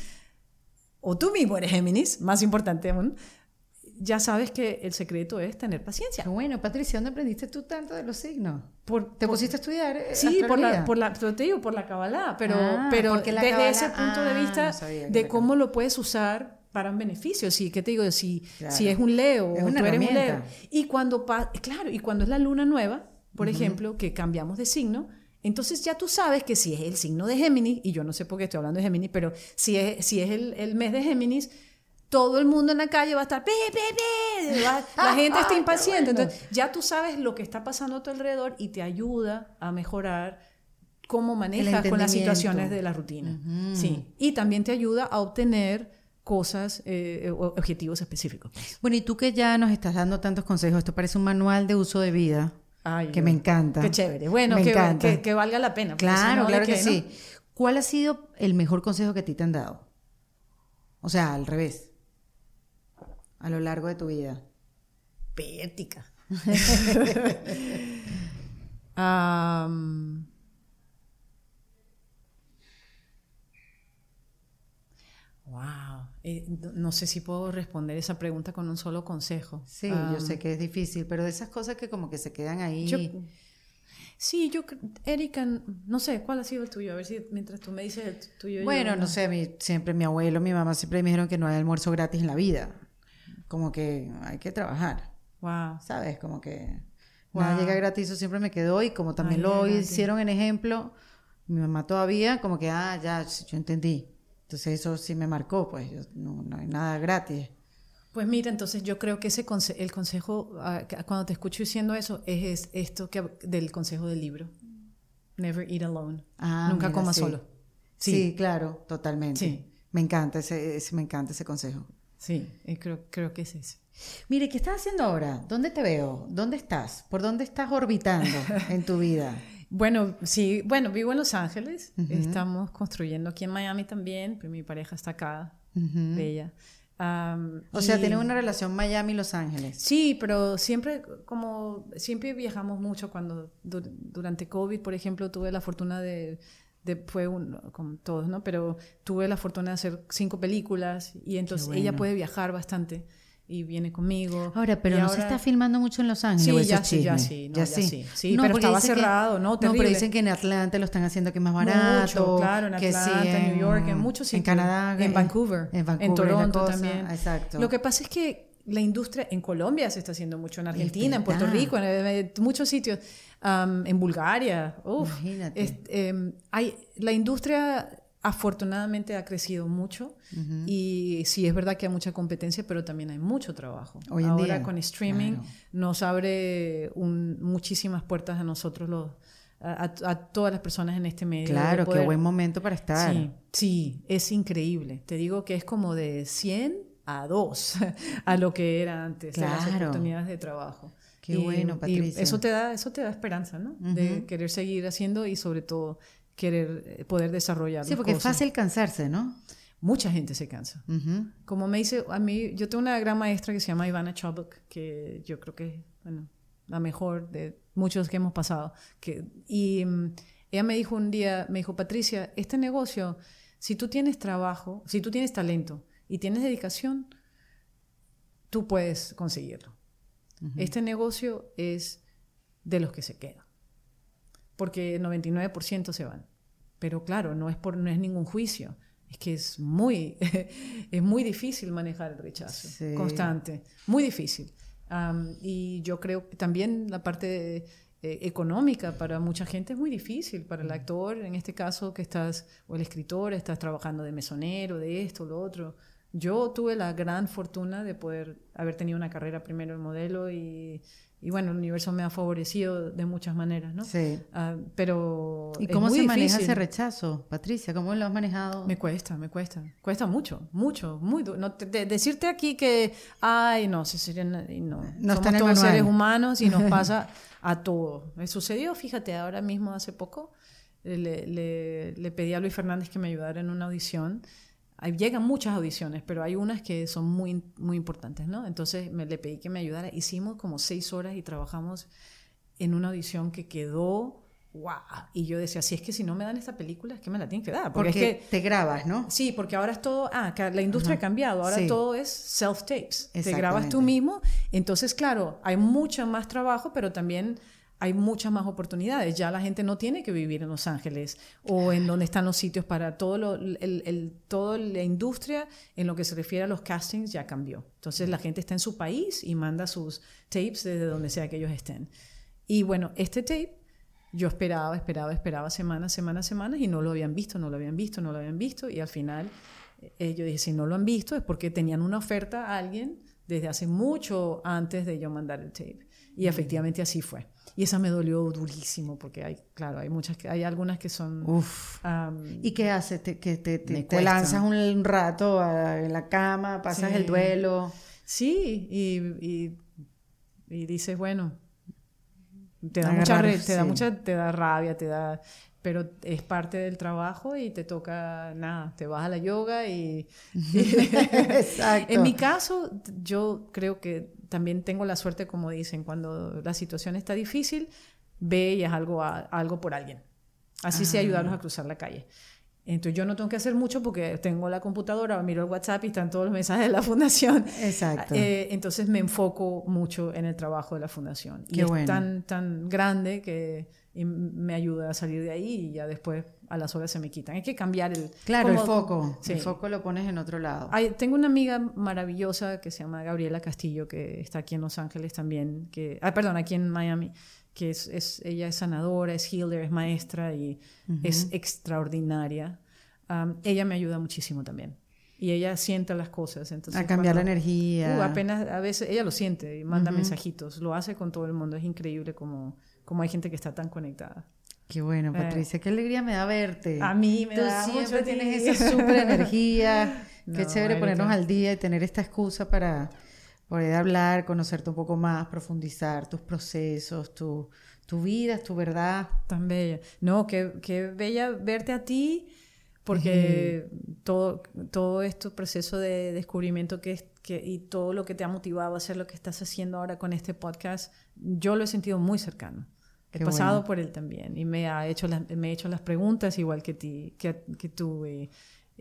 o tú mismo eres Géminis, más importante aún, ya sabes que el secreto es tener paciencia. Bueno, Patricia, ¿dónde aprendiste tú tanto de los signos? Por, ¿Te pusiste a estudiar? Eh, sí, por la, por la, te digo, por la Kabbalah, pero, ah, pero desde ese punto de ah, vista de cómo lo puedes usar para un beneficio. Si, ¿qué te digo? Si, si es un Leo o tú eres un Leo. Y cuando, claro, y cuando es la luna nueva, por ejemplo, que cambiamos de signo, entonces ya tú sabes que si es el signo de Géminis, y yo no sé por qué estoy hablando de Géminis, pero si es, si es el, el mes de Géminis, todo el mundo en la calle va a estar, ¡Pe, pe, la gente está impaciente. Entonces ya tú sabes lo que está pasando a tu alrededor y te ayuda a mejorar cómo manejas con las situaciones de la rutina. Sí. Y también te ayuda a obtener cosas, eh, eh objetivos específicos. Bueno, y tú que ya nos estás dando tantos consejos, esto parece un manual de uso de vida. que me encanta. Qué chévere. Bueno, que, Que, valga la pena. Claro, claro que, sí. ¿Cuál ha sido el mejor consejo que a ti te han dado? O sea, al revés. A lo largo de tu vida. Pértica. um, Wow. Eh, no sé si puedo responder esa pregunta con un solo consejo. Sí, yo sé que es difícil, pero de esas cosas que como que se quedan ahí. sí, yo, Erika, no sé, ¿cuál ha sido el tuyo? A ver si mientras tú me dices el tuyo. Bueno, no sé, siempre mi abuelo, mi mamá siempre me dijeron que no hay almuerzo gratis en la vida. Como que hay que trabajar. Wow. ¿Sabes? Como que nada llega gratis, eso siempre me quedó y como también lo hicieron en ejemplo, mi mamá todavía, como que, ah, ya, yo entendí. Entonces eso sí me marcó, pues no, hay nada gratis. Pues mira, entonces yo creo que ese el consejo, ah, cuando te escucho diciendo eso, es, esto que, del consejo del libro. Never eat alone. Ah, Nunca coma solo. Sí. claro, totalmente. Me encanta ese, me encanta ese consejo. Sí, eh, creo, creo que es ese. Mire, ¿qué estás haciendo ahora? ¿Dónde te veo? ¿Dónde estás? ¿Por dónde estás orbitando en tu vida? Bueno, sí, bueno, vivo en Los Ángeles. Estamos construyendo aquí en Miami también, pero mi pareja está acá, bella. o sea, tiene una relación Miami-Los Ángeles. Sí, pero siempre, como siempre viajamos mucho cuando durante COVID, por ejemplo, tuve la fortuna de, de fue un, con todos, ¿no? Pero tuve la fortuna de hacer cinco películas y entonces ella puede viajar bastante y viene conmigo. Ahora, pero no se está filmando mucho en Los Ángeles. Sí, ya sí, ya sí, ya, sí. sí. pero estaba cerrado, ¿no? Terrible. No, pero dicen que en Atlanta lo están haciendo que es más barato. Mucho, claro, en Atlanta, en, New York, en muchos sitios. En Canadá. En Vancouver. En Vancouver. En Toronto también. Exacto. Lo que pasa es que la industria en Colombia se está haciendo mucho, en Argentina, en Puerto Rico, en, muchos sitios, en Bulgaria. Uf, Imagínate. Em, hay, la industria afortunadamente ha crecido mucho y sí es verdad que hay mucha competencia, pero también hay mucho trabajo. Hoy en Ahora con streaming nos abre muchísimas puertas a nosotros los a, todas las personas en este medio. Claro, qué buen momento para estar. Sí, sí, es increíble. Te digo que es como de 100 a 2 a lo que era antes, las oportunidades de trabajo. Qué bueno, Patricia. Y eso te da, eso te da esperanza, ¿no? De querer seguir haciendo y sobre todo querer eh, poder desarrollar. Sí, porque es fácil cansarse, ¿no? Mucha gente se cansa. Como me dice, a mí, yo tengo una gran maestra que se llama Ivana Chobuk, que yo creo que bueno, la mejor de muchos que hemos pasado. Que, y mm, ella me dijo un día, me dijo, Patricia, este negocio, si tú tienes trabajo, si tú tienes talento y tienes dedicación, tú puedes conseguirlo. Este negocio es de los que se quedan, porque el 99% se van. Pero claro, no es, por, no es ningún juicio. Es que es muy, es muy difícil manejar el rechazo constante. Muy difícil. y yo creo que también la parte eh, económica para mucha gente es muy difícil. Para el mm. actor, en este caso, que estás, o el escritor, estás trabajando de mesonero, de esto, lo otro. Yo tuve la gran fortuna de poder haber tenido una carrera primero en modelo y y bueno, el universo me ha favorecido de muchas maneras, ¿no? Sí. Ah, pero. ¿Y cómo se maneja ese rechazo, Patricia? ¿Cómo lo has manejado? Me cuesta, me cuesta. Cuesta mucho, mucho, muy duro. No, decirte aquí que, ay, no, se serían, no, no somos todos seres humanos y nos pasa a todos. Me sucedió, fíjate, ahora mismo hace poco le, le, le pedí a Luis Fernández que me ayudara en una audición llegan muchas audiciones, pero hay unas que son muy, muy importantes, ¿no? Entonces me le pedí que me ayudara. Hicimos como seis horas y trabajamos en una audición que quedó wow. Y yo decía, si es que si no me dan esta película, es que me la tienen que dar. Porque, es que, te grabas, ¿no? Sí, porque ahora es todo, ah, la industria ha cambiado, ahora todo es self-tapes. Te grabas tú mismo. Entonces, claro, hay mucho más trabajo, pero también hay muchas más oportunidades. Ya la gente no tiene que vivir en Los Ángeles o en donde están los sitios para todo lo, el, toda la industria en lo que se refiere a los castings ya cambió. Entonces la gente está en su país y manda sus tapes desde donde sea que ellos estén. Y bueno, este tape yo esperaba, esperaba, esperaba semanas, semanas, semanas y no lo habían visto, no lo habían visto, no lo habían visto y al final eh, yo dije, si no lo han visto es porque tenían una oferta a alguien desde hace mucho antes de yo mandar el tape. Y efectivamente así fue. Y esa me dolió durísimo porque hay, claro, hay muchas, que, hay algunas que son... Uf. ¿Y qué haces? ¿Te, que te, te, lanzas un rato en la cama, pasas el duelo? Sí, y, y, dices, bueno, te da, mucha, te da mucha, te da rabia, te da pero es parte del trabajo y te toca, nada, te vas a la yoga y... Exacto. En mi caso, yo creo que también tengo la suerte, como dicen, cuando la situación está difícil, ve y haz algo, algo por alguien. Así sea ayudarlos a ah. cruzar la calle. Entonces yo no tengo que hacer mucho porque tengo la computadora, miro el WhatsApp y están todos los mensajes de la fundación. Exacto. Eh, entonces me enfoco mucho en el trabajo de la fundación. y es tan, tan grande que me ayuda a salir de ahí y ya después a las horas se me quitan. Hay que cambiar el... Claro, el foco. El foco lo pones en otro lado. tengo una amiga maravillosa que se llama Gabriela Castillo, que está aquí en Los Ángeles también, que... Ah, perdón, aquí en Miami, que es, es ella es sanadora, es healer, es maestra y es extraordinaria. ella me ayuda muchísimo también. Y ella siente las cosas. Entonces, a cambiar la energía. Uh, apenas, a veces, ella lo siente y manda mensajitos. Lo hace con todo el mundo. Es increíble como, como hay gente que está tan conectada. Qué bueno, eh. Patricia, qué alegría me da verte. A mí me Tú da siempre tienes esa súper energía. Qué chévere ponernos al día y tener esta excusa para poder hablar, conocerte un poco más, profundizar tus procesos, tu, tu vida, tu verdad. Tan bella. No, qué, qué bella verte a ti, porque todo, todo este proceso de descubrimiento que, que, y todo lo que te ha motivado a hacer lo que estás haciendo ahora con este podcast, yo lo he sentido muy cercano. He pasado por él también y me ha hecho las, me he hecho las preguntas igual que, ti, que, que tú. Y,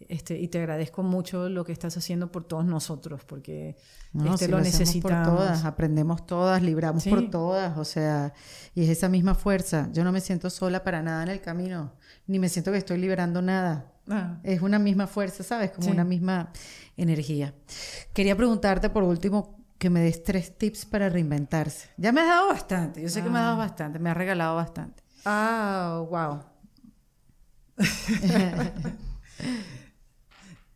este, y te agradezco mucho lo que estás haciendo por todos nosotros, porque este, lo, necesitamos. Por todas, aprendemos todas, libramos por todas, o sea, y es esa misma fuerza. Yo no me siento sola para nada en el camino, ni me siento que estoy liberando nada. Ah. Es una misma fuerza, ¿sabes? Como una misma energía. Quería preguntarte por último que me des tres tips para reinventarse. Ya me has dado bastante, yo sé que me has dado ah. bastante, me has regalado bastante. Ah, wow.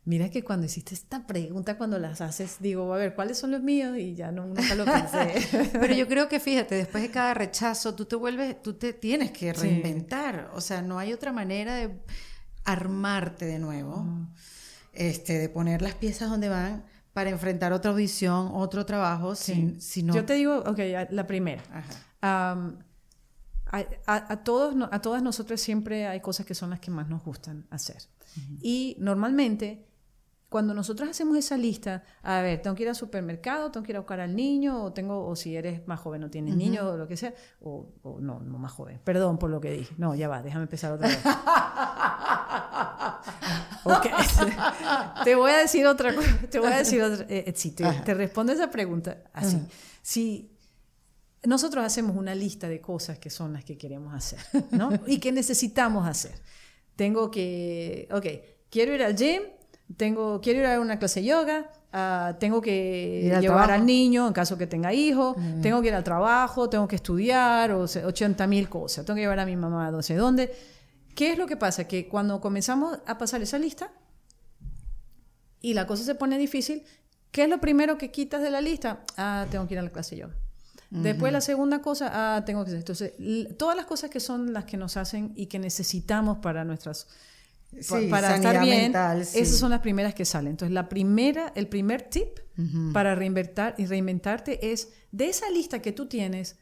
Mira que cuando hiciste esta pregunta, cuando las haces, digo, a ver, ¿cuáles son los míos? Y ya no, nunca lo pensé. Pero yo creo que, fíjate, después de cada rechazo, tú te vuelves, tú te tienes que reinventar. O sea, no hay otra manera de armarte de nuevo, este, de poner las piezas donde van para enfrentar otra audición, otro trabajo, sin, Yo te digo, ok, la primera. a, todos, a todas nosotras siempre hay cosas que son las que más nos gustan hacer. Y normalmente cuando nosotros hacemos esa lista, a ver, tengo que ir al supermercado, tengo que ir a buscar al niño, o tengo, o si eres más joven no tienes niño, o lo que sea, o, no, no más joven. Perdón por lo que dije. No, ya va, déjame empezar otra vez. ok. te voy a decir otra cosa. Te voy a decir otra. Eh, eh, sí, te, te, respondo esa pregunta así. Si nosotros hacemos una lista de cosas que son las que queremos hacer, ¿no? y que necesitamos hacer. Tengo que, ok, quiero ir al gym, tengo, quiero ir a una clase de yoga, uh, tengo que llevar al niño en caso que tenga hijos, mm. tengo que ir al trabajo, tengo que estudiar, o 80 mil cosas, tengo que llevar a mi mamá a no sé dónde. ¿Qué es lo que pasa? Que cuando comenzamos a pasar esa lista y la cosa se pone difícil, ¿qué es lo primero que quitas de la lista? Ah, tengo que ir a la clase de yoga. Después la segunda cosa, ah, tengo que... Entonces, todas las cosas que son las que nos hacen y que necesitamos para nuestras para estar bien, esas son las primeras que salen. Entonces, la primera, el primer tip para reinventar y reinventarte es de esa lista que tú tienes,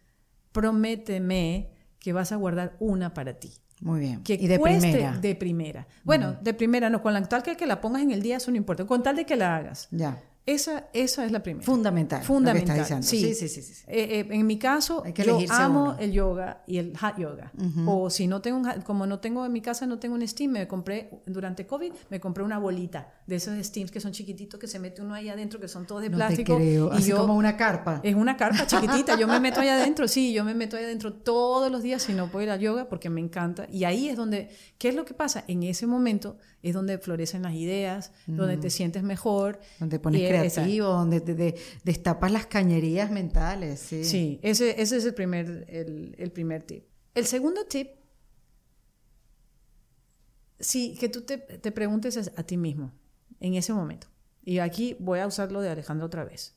prométeme que vas a guardar una para ti. Muy bien. Que y de primera. De primera. Bueno, de primera no, con la tal que, que la pongas en el día, eso no importa. Con tal de que la hagas. Ya. Esa, esa es la primera. Fundamental. Fundamental. Sí. Sí, sí, sí, eh, eh, en mi caso, yo amo el yoga y el hot yoga. O si no tengo, como no tengo en mi casa, no tengo un steam, me compré, durante COVID, me compré una bolita de esos steams que son chiquititos, que se mete uno ahí adentro, que son todos de plástico. Y yo, como una carpa. Es una carpa chiquitita. Yo me meto ahí adentro, sí, yo me meto ahí adentro todos los días si no puedo ir al yoga porque me encanta. Y ahí es donde, ¿qué es lo que pasa? En ese momento es donde florecen las ideas, donde te sientes mejor. Donde pones creativo, donde te, destapas las cañerías mentales. Sí, sí ese, ese es el primer, el, el primer tip. El segundo tip, sí, que tú te, te, preguntes a ti mismo en ese momento. Y aquí voy a usar lo de Alejandro otra vez.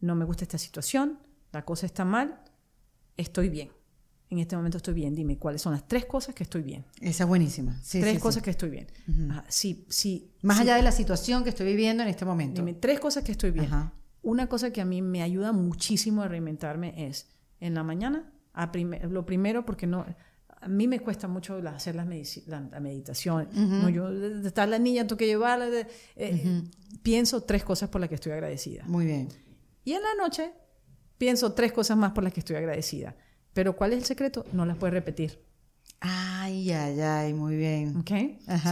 No me gusta esta situación, la cosa está mal, estoy bien en este momento estoy bien. Dime cuáles son las tres cosas que estoy bien. Esa es buenísima. tres cosas que estoy bien. sí, sí, Más allá de la situación que estoy viviendo en este momento. Dime tres cosas que estoy bien. Una cosa que a mí me ayuda muchísimo a reinventarme es en la mañana, a lo primero porque no... A mí me cuesta mucho hacer la, meditación. no, yo, está la niña, tengo que llevarla. Eh, pienso tres cosas por las que estoy agradecida. Muy bien. Y en la noche pienso tres cosas más por las que estoy agradecida. Pero ¿cuál es el secreto? No las puedes repetir. Ay, ay, ay, muy bien. ¿Ok?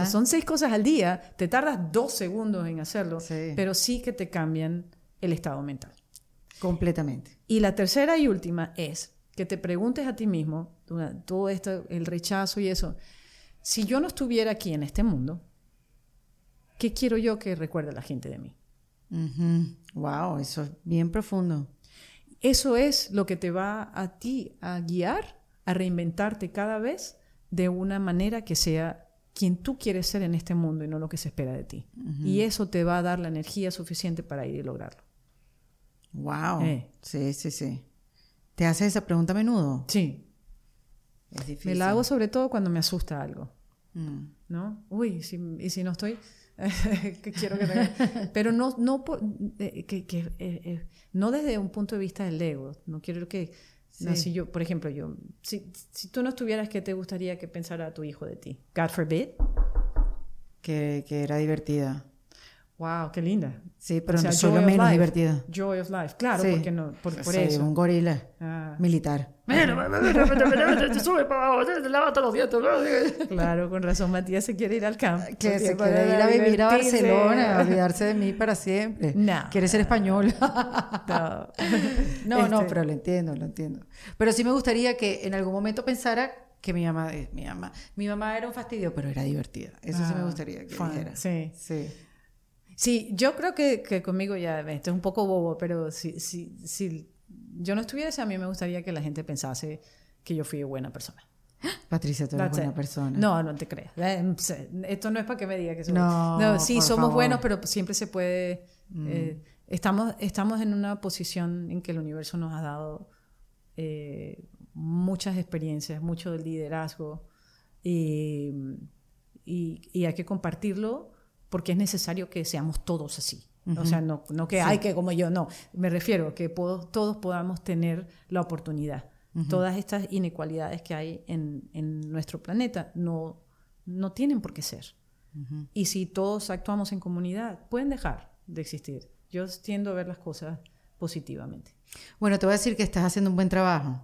son seis cosas al día. Te tardas dos segundos en hacerlo, pero sí que te cambian el estado mental. Completamente. Y la tercera y última es que te preguntes a ti mismo, todo esto, el rechazo y eso, si yo no estuviera aquí en este mundo, ¿qué quiero yo que recuerde la gente de mí? Wow, eso es bien profundo. Eso es lo que te va a ti a guiar a reinventarte cada vez de una manera que sea quien tú quieres ser en este mundo y no lo que se espera de ti. Y eso te va a dar la energía suficiente para ir y lograrlo. Wow. Eh. Sí, sí, sí. ¿Te haces esa pregunta a menudo? Sí. Me la hago sobre todo cuando me asusta algo. Mm. ¿No? Uy, y si no estoy. que quiero que te- Pero no, no, por- eh, que, que, eh, eh, no desde un punto de vista del ego. No quiero que... no, si yo, por ejemplo, yo, si, si tú no estuvieras, ¿qué te gustaría que pensara tu hijo de ti? God forbid. Que, que era divertida. Wow, qué linda. Sí, pero O sea, no soy joy lo of menos life. divertida. Joy of life, claro, Sí. porque no, por, por Soy eso. un gorila Ah. militar. te sube para abajo, te lávate los dientes. Claro, con razón Matías se quiere ir al campo. Que se quiere ir a vivir a. Barcelona, a olvidarse de mí para siempre. No. Quiere ser español. No. No, no, Este, pero lo entiendo, lo entiendo. Pero sí me gustaría que en algún momento pensara que mi mamá, eh, mi mamá, mi mamá era un fastidio, pero era divertida. Eso sí me Ah, gustaría que fun, dijera. sí. Sí. Sí, yo creo que, que conmigo ya, esto es un poco bobo, pero si, si, si yo no estuviese, a mí me gustaría que la gente pensase que yo fui buena persona. Patricia, tú eres That's buena it. persona. No, no te creas. Esto no es para que me diga que soy No, sí, por somos favor. buenos, pero siempre se puede... Mm. eh, estamos, estamos en una posición en que el universo nos ha dado eh, muchas experiencias, mucho liderazgo y, y, y hay que compartirlo porque es necesario que seamos todos así. O sea, no, no que hay que como yo, no. Me refiero a que po- todos podamos tener la oportunidad. Todas estas inequalidades que hay en, en nuestro planeta no, no tienen por qué ser. Y si todos actuamos en comunidad, pueden dejar de existir. Yo tiendo a ver las cosas positivamente. Bueno, te voy a decir que estás haciendo un buen trabajo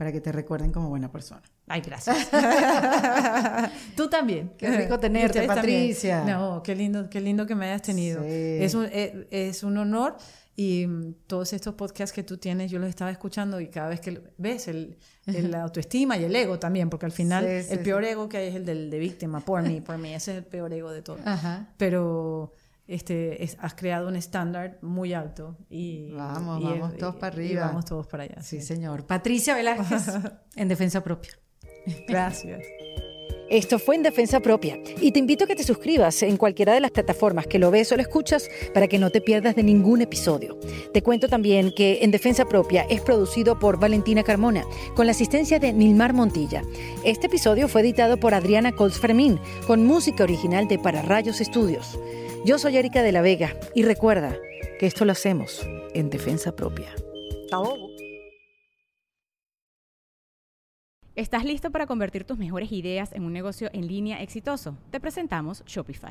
para que te recuerden como buena persona. Ay, gracias. Tú también. Qué rico tenerte, ustedes también. Patricia. No, qué lindo, qué lindo que me hayas tenido. Sí. Es, un, es, es un honor y mm, todos estos podcasts que tú tienes, yo los estaba escuchando y cada vez que ves el, el autoestima y el ego también, porque al final Sí, sí, el peor ego que hay es el del de víctima, por mí, por mí, ese es el peor ego de todos. Ajá. Pero este, es- has creado un estándar muy alto y Vamos, y- vamos y- todos para y arriba. vamos todos para allá. Sí, sí. señor. Patricia Velázquez, en defensa propia. Gracias. Esto fue en defensa propia y te invito a que te suscribas en cualquiera de las plataformas que lo ves o lo escuchas para que no te pierdas de ningún episodio. Te cuento también que En defensa propia es producido por Valentina Carmona con la asistencia de Nilmar Montilla. Este episodio fue editado por Adriana Colts Fermín con música original de Para Rayos Estudios. Yo soy Erika de la Vega y recuerda que esto lo hacemos en defensa propia. ¿Estás listo para convertir tus mejores ideas en un negocio en línea exitoso? Te presentamos Shopify.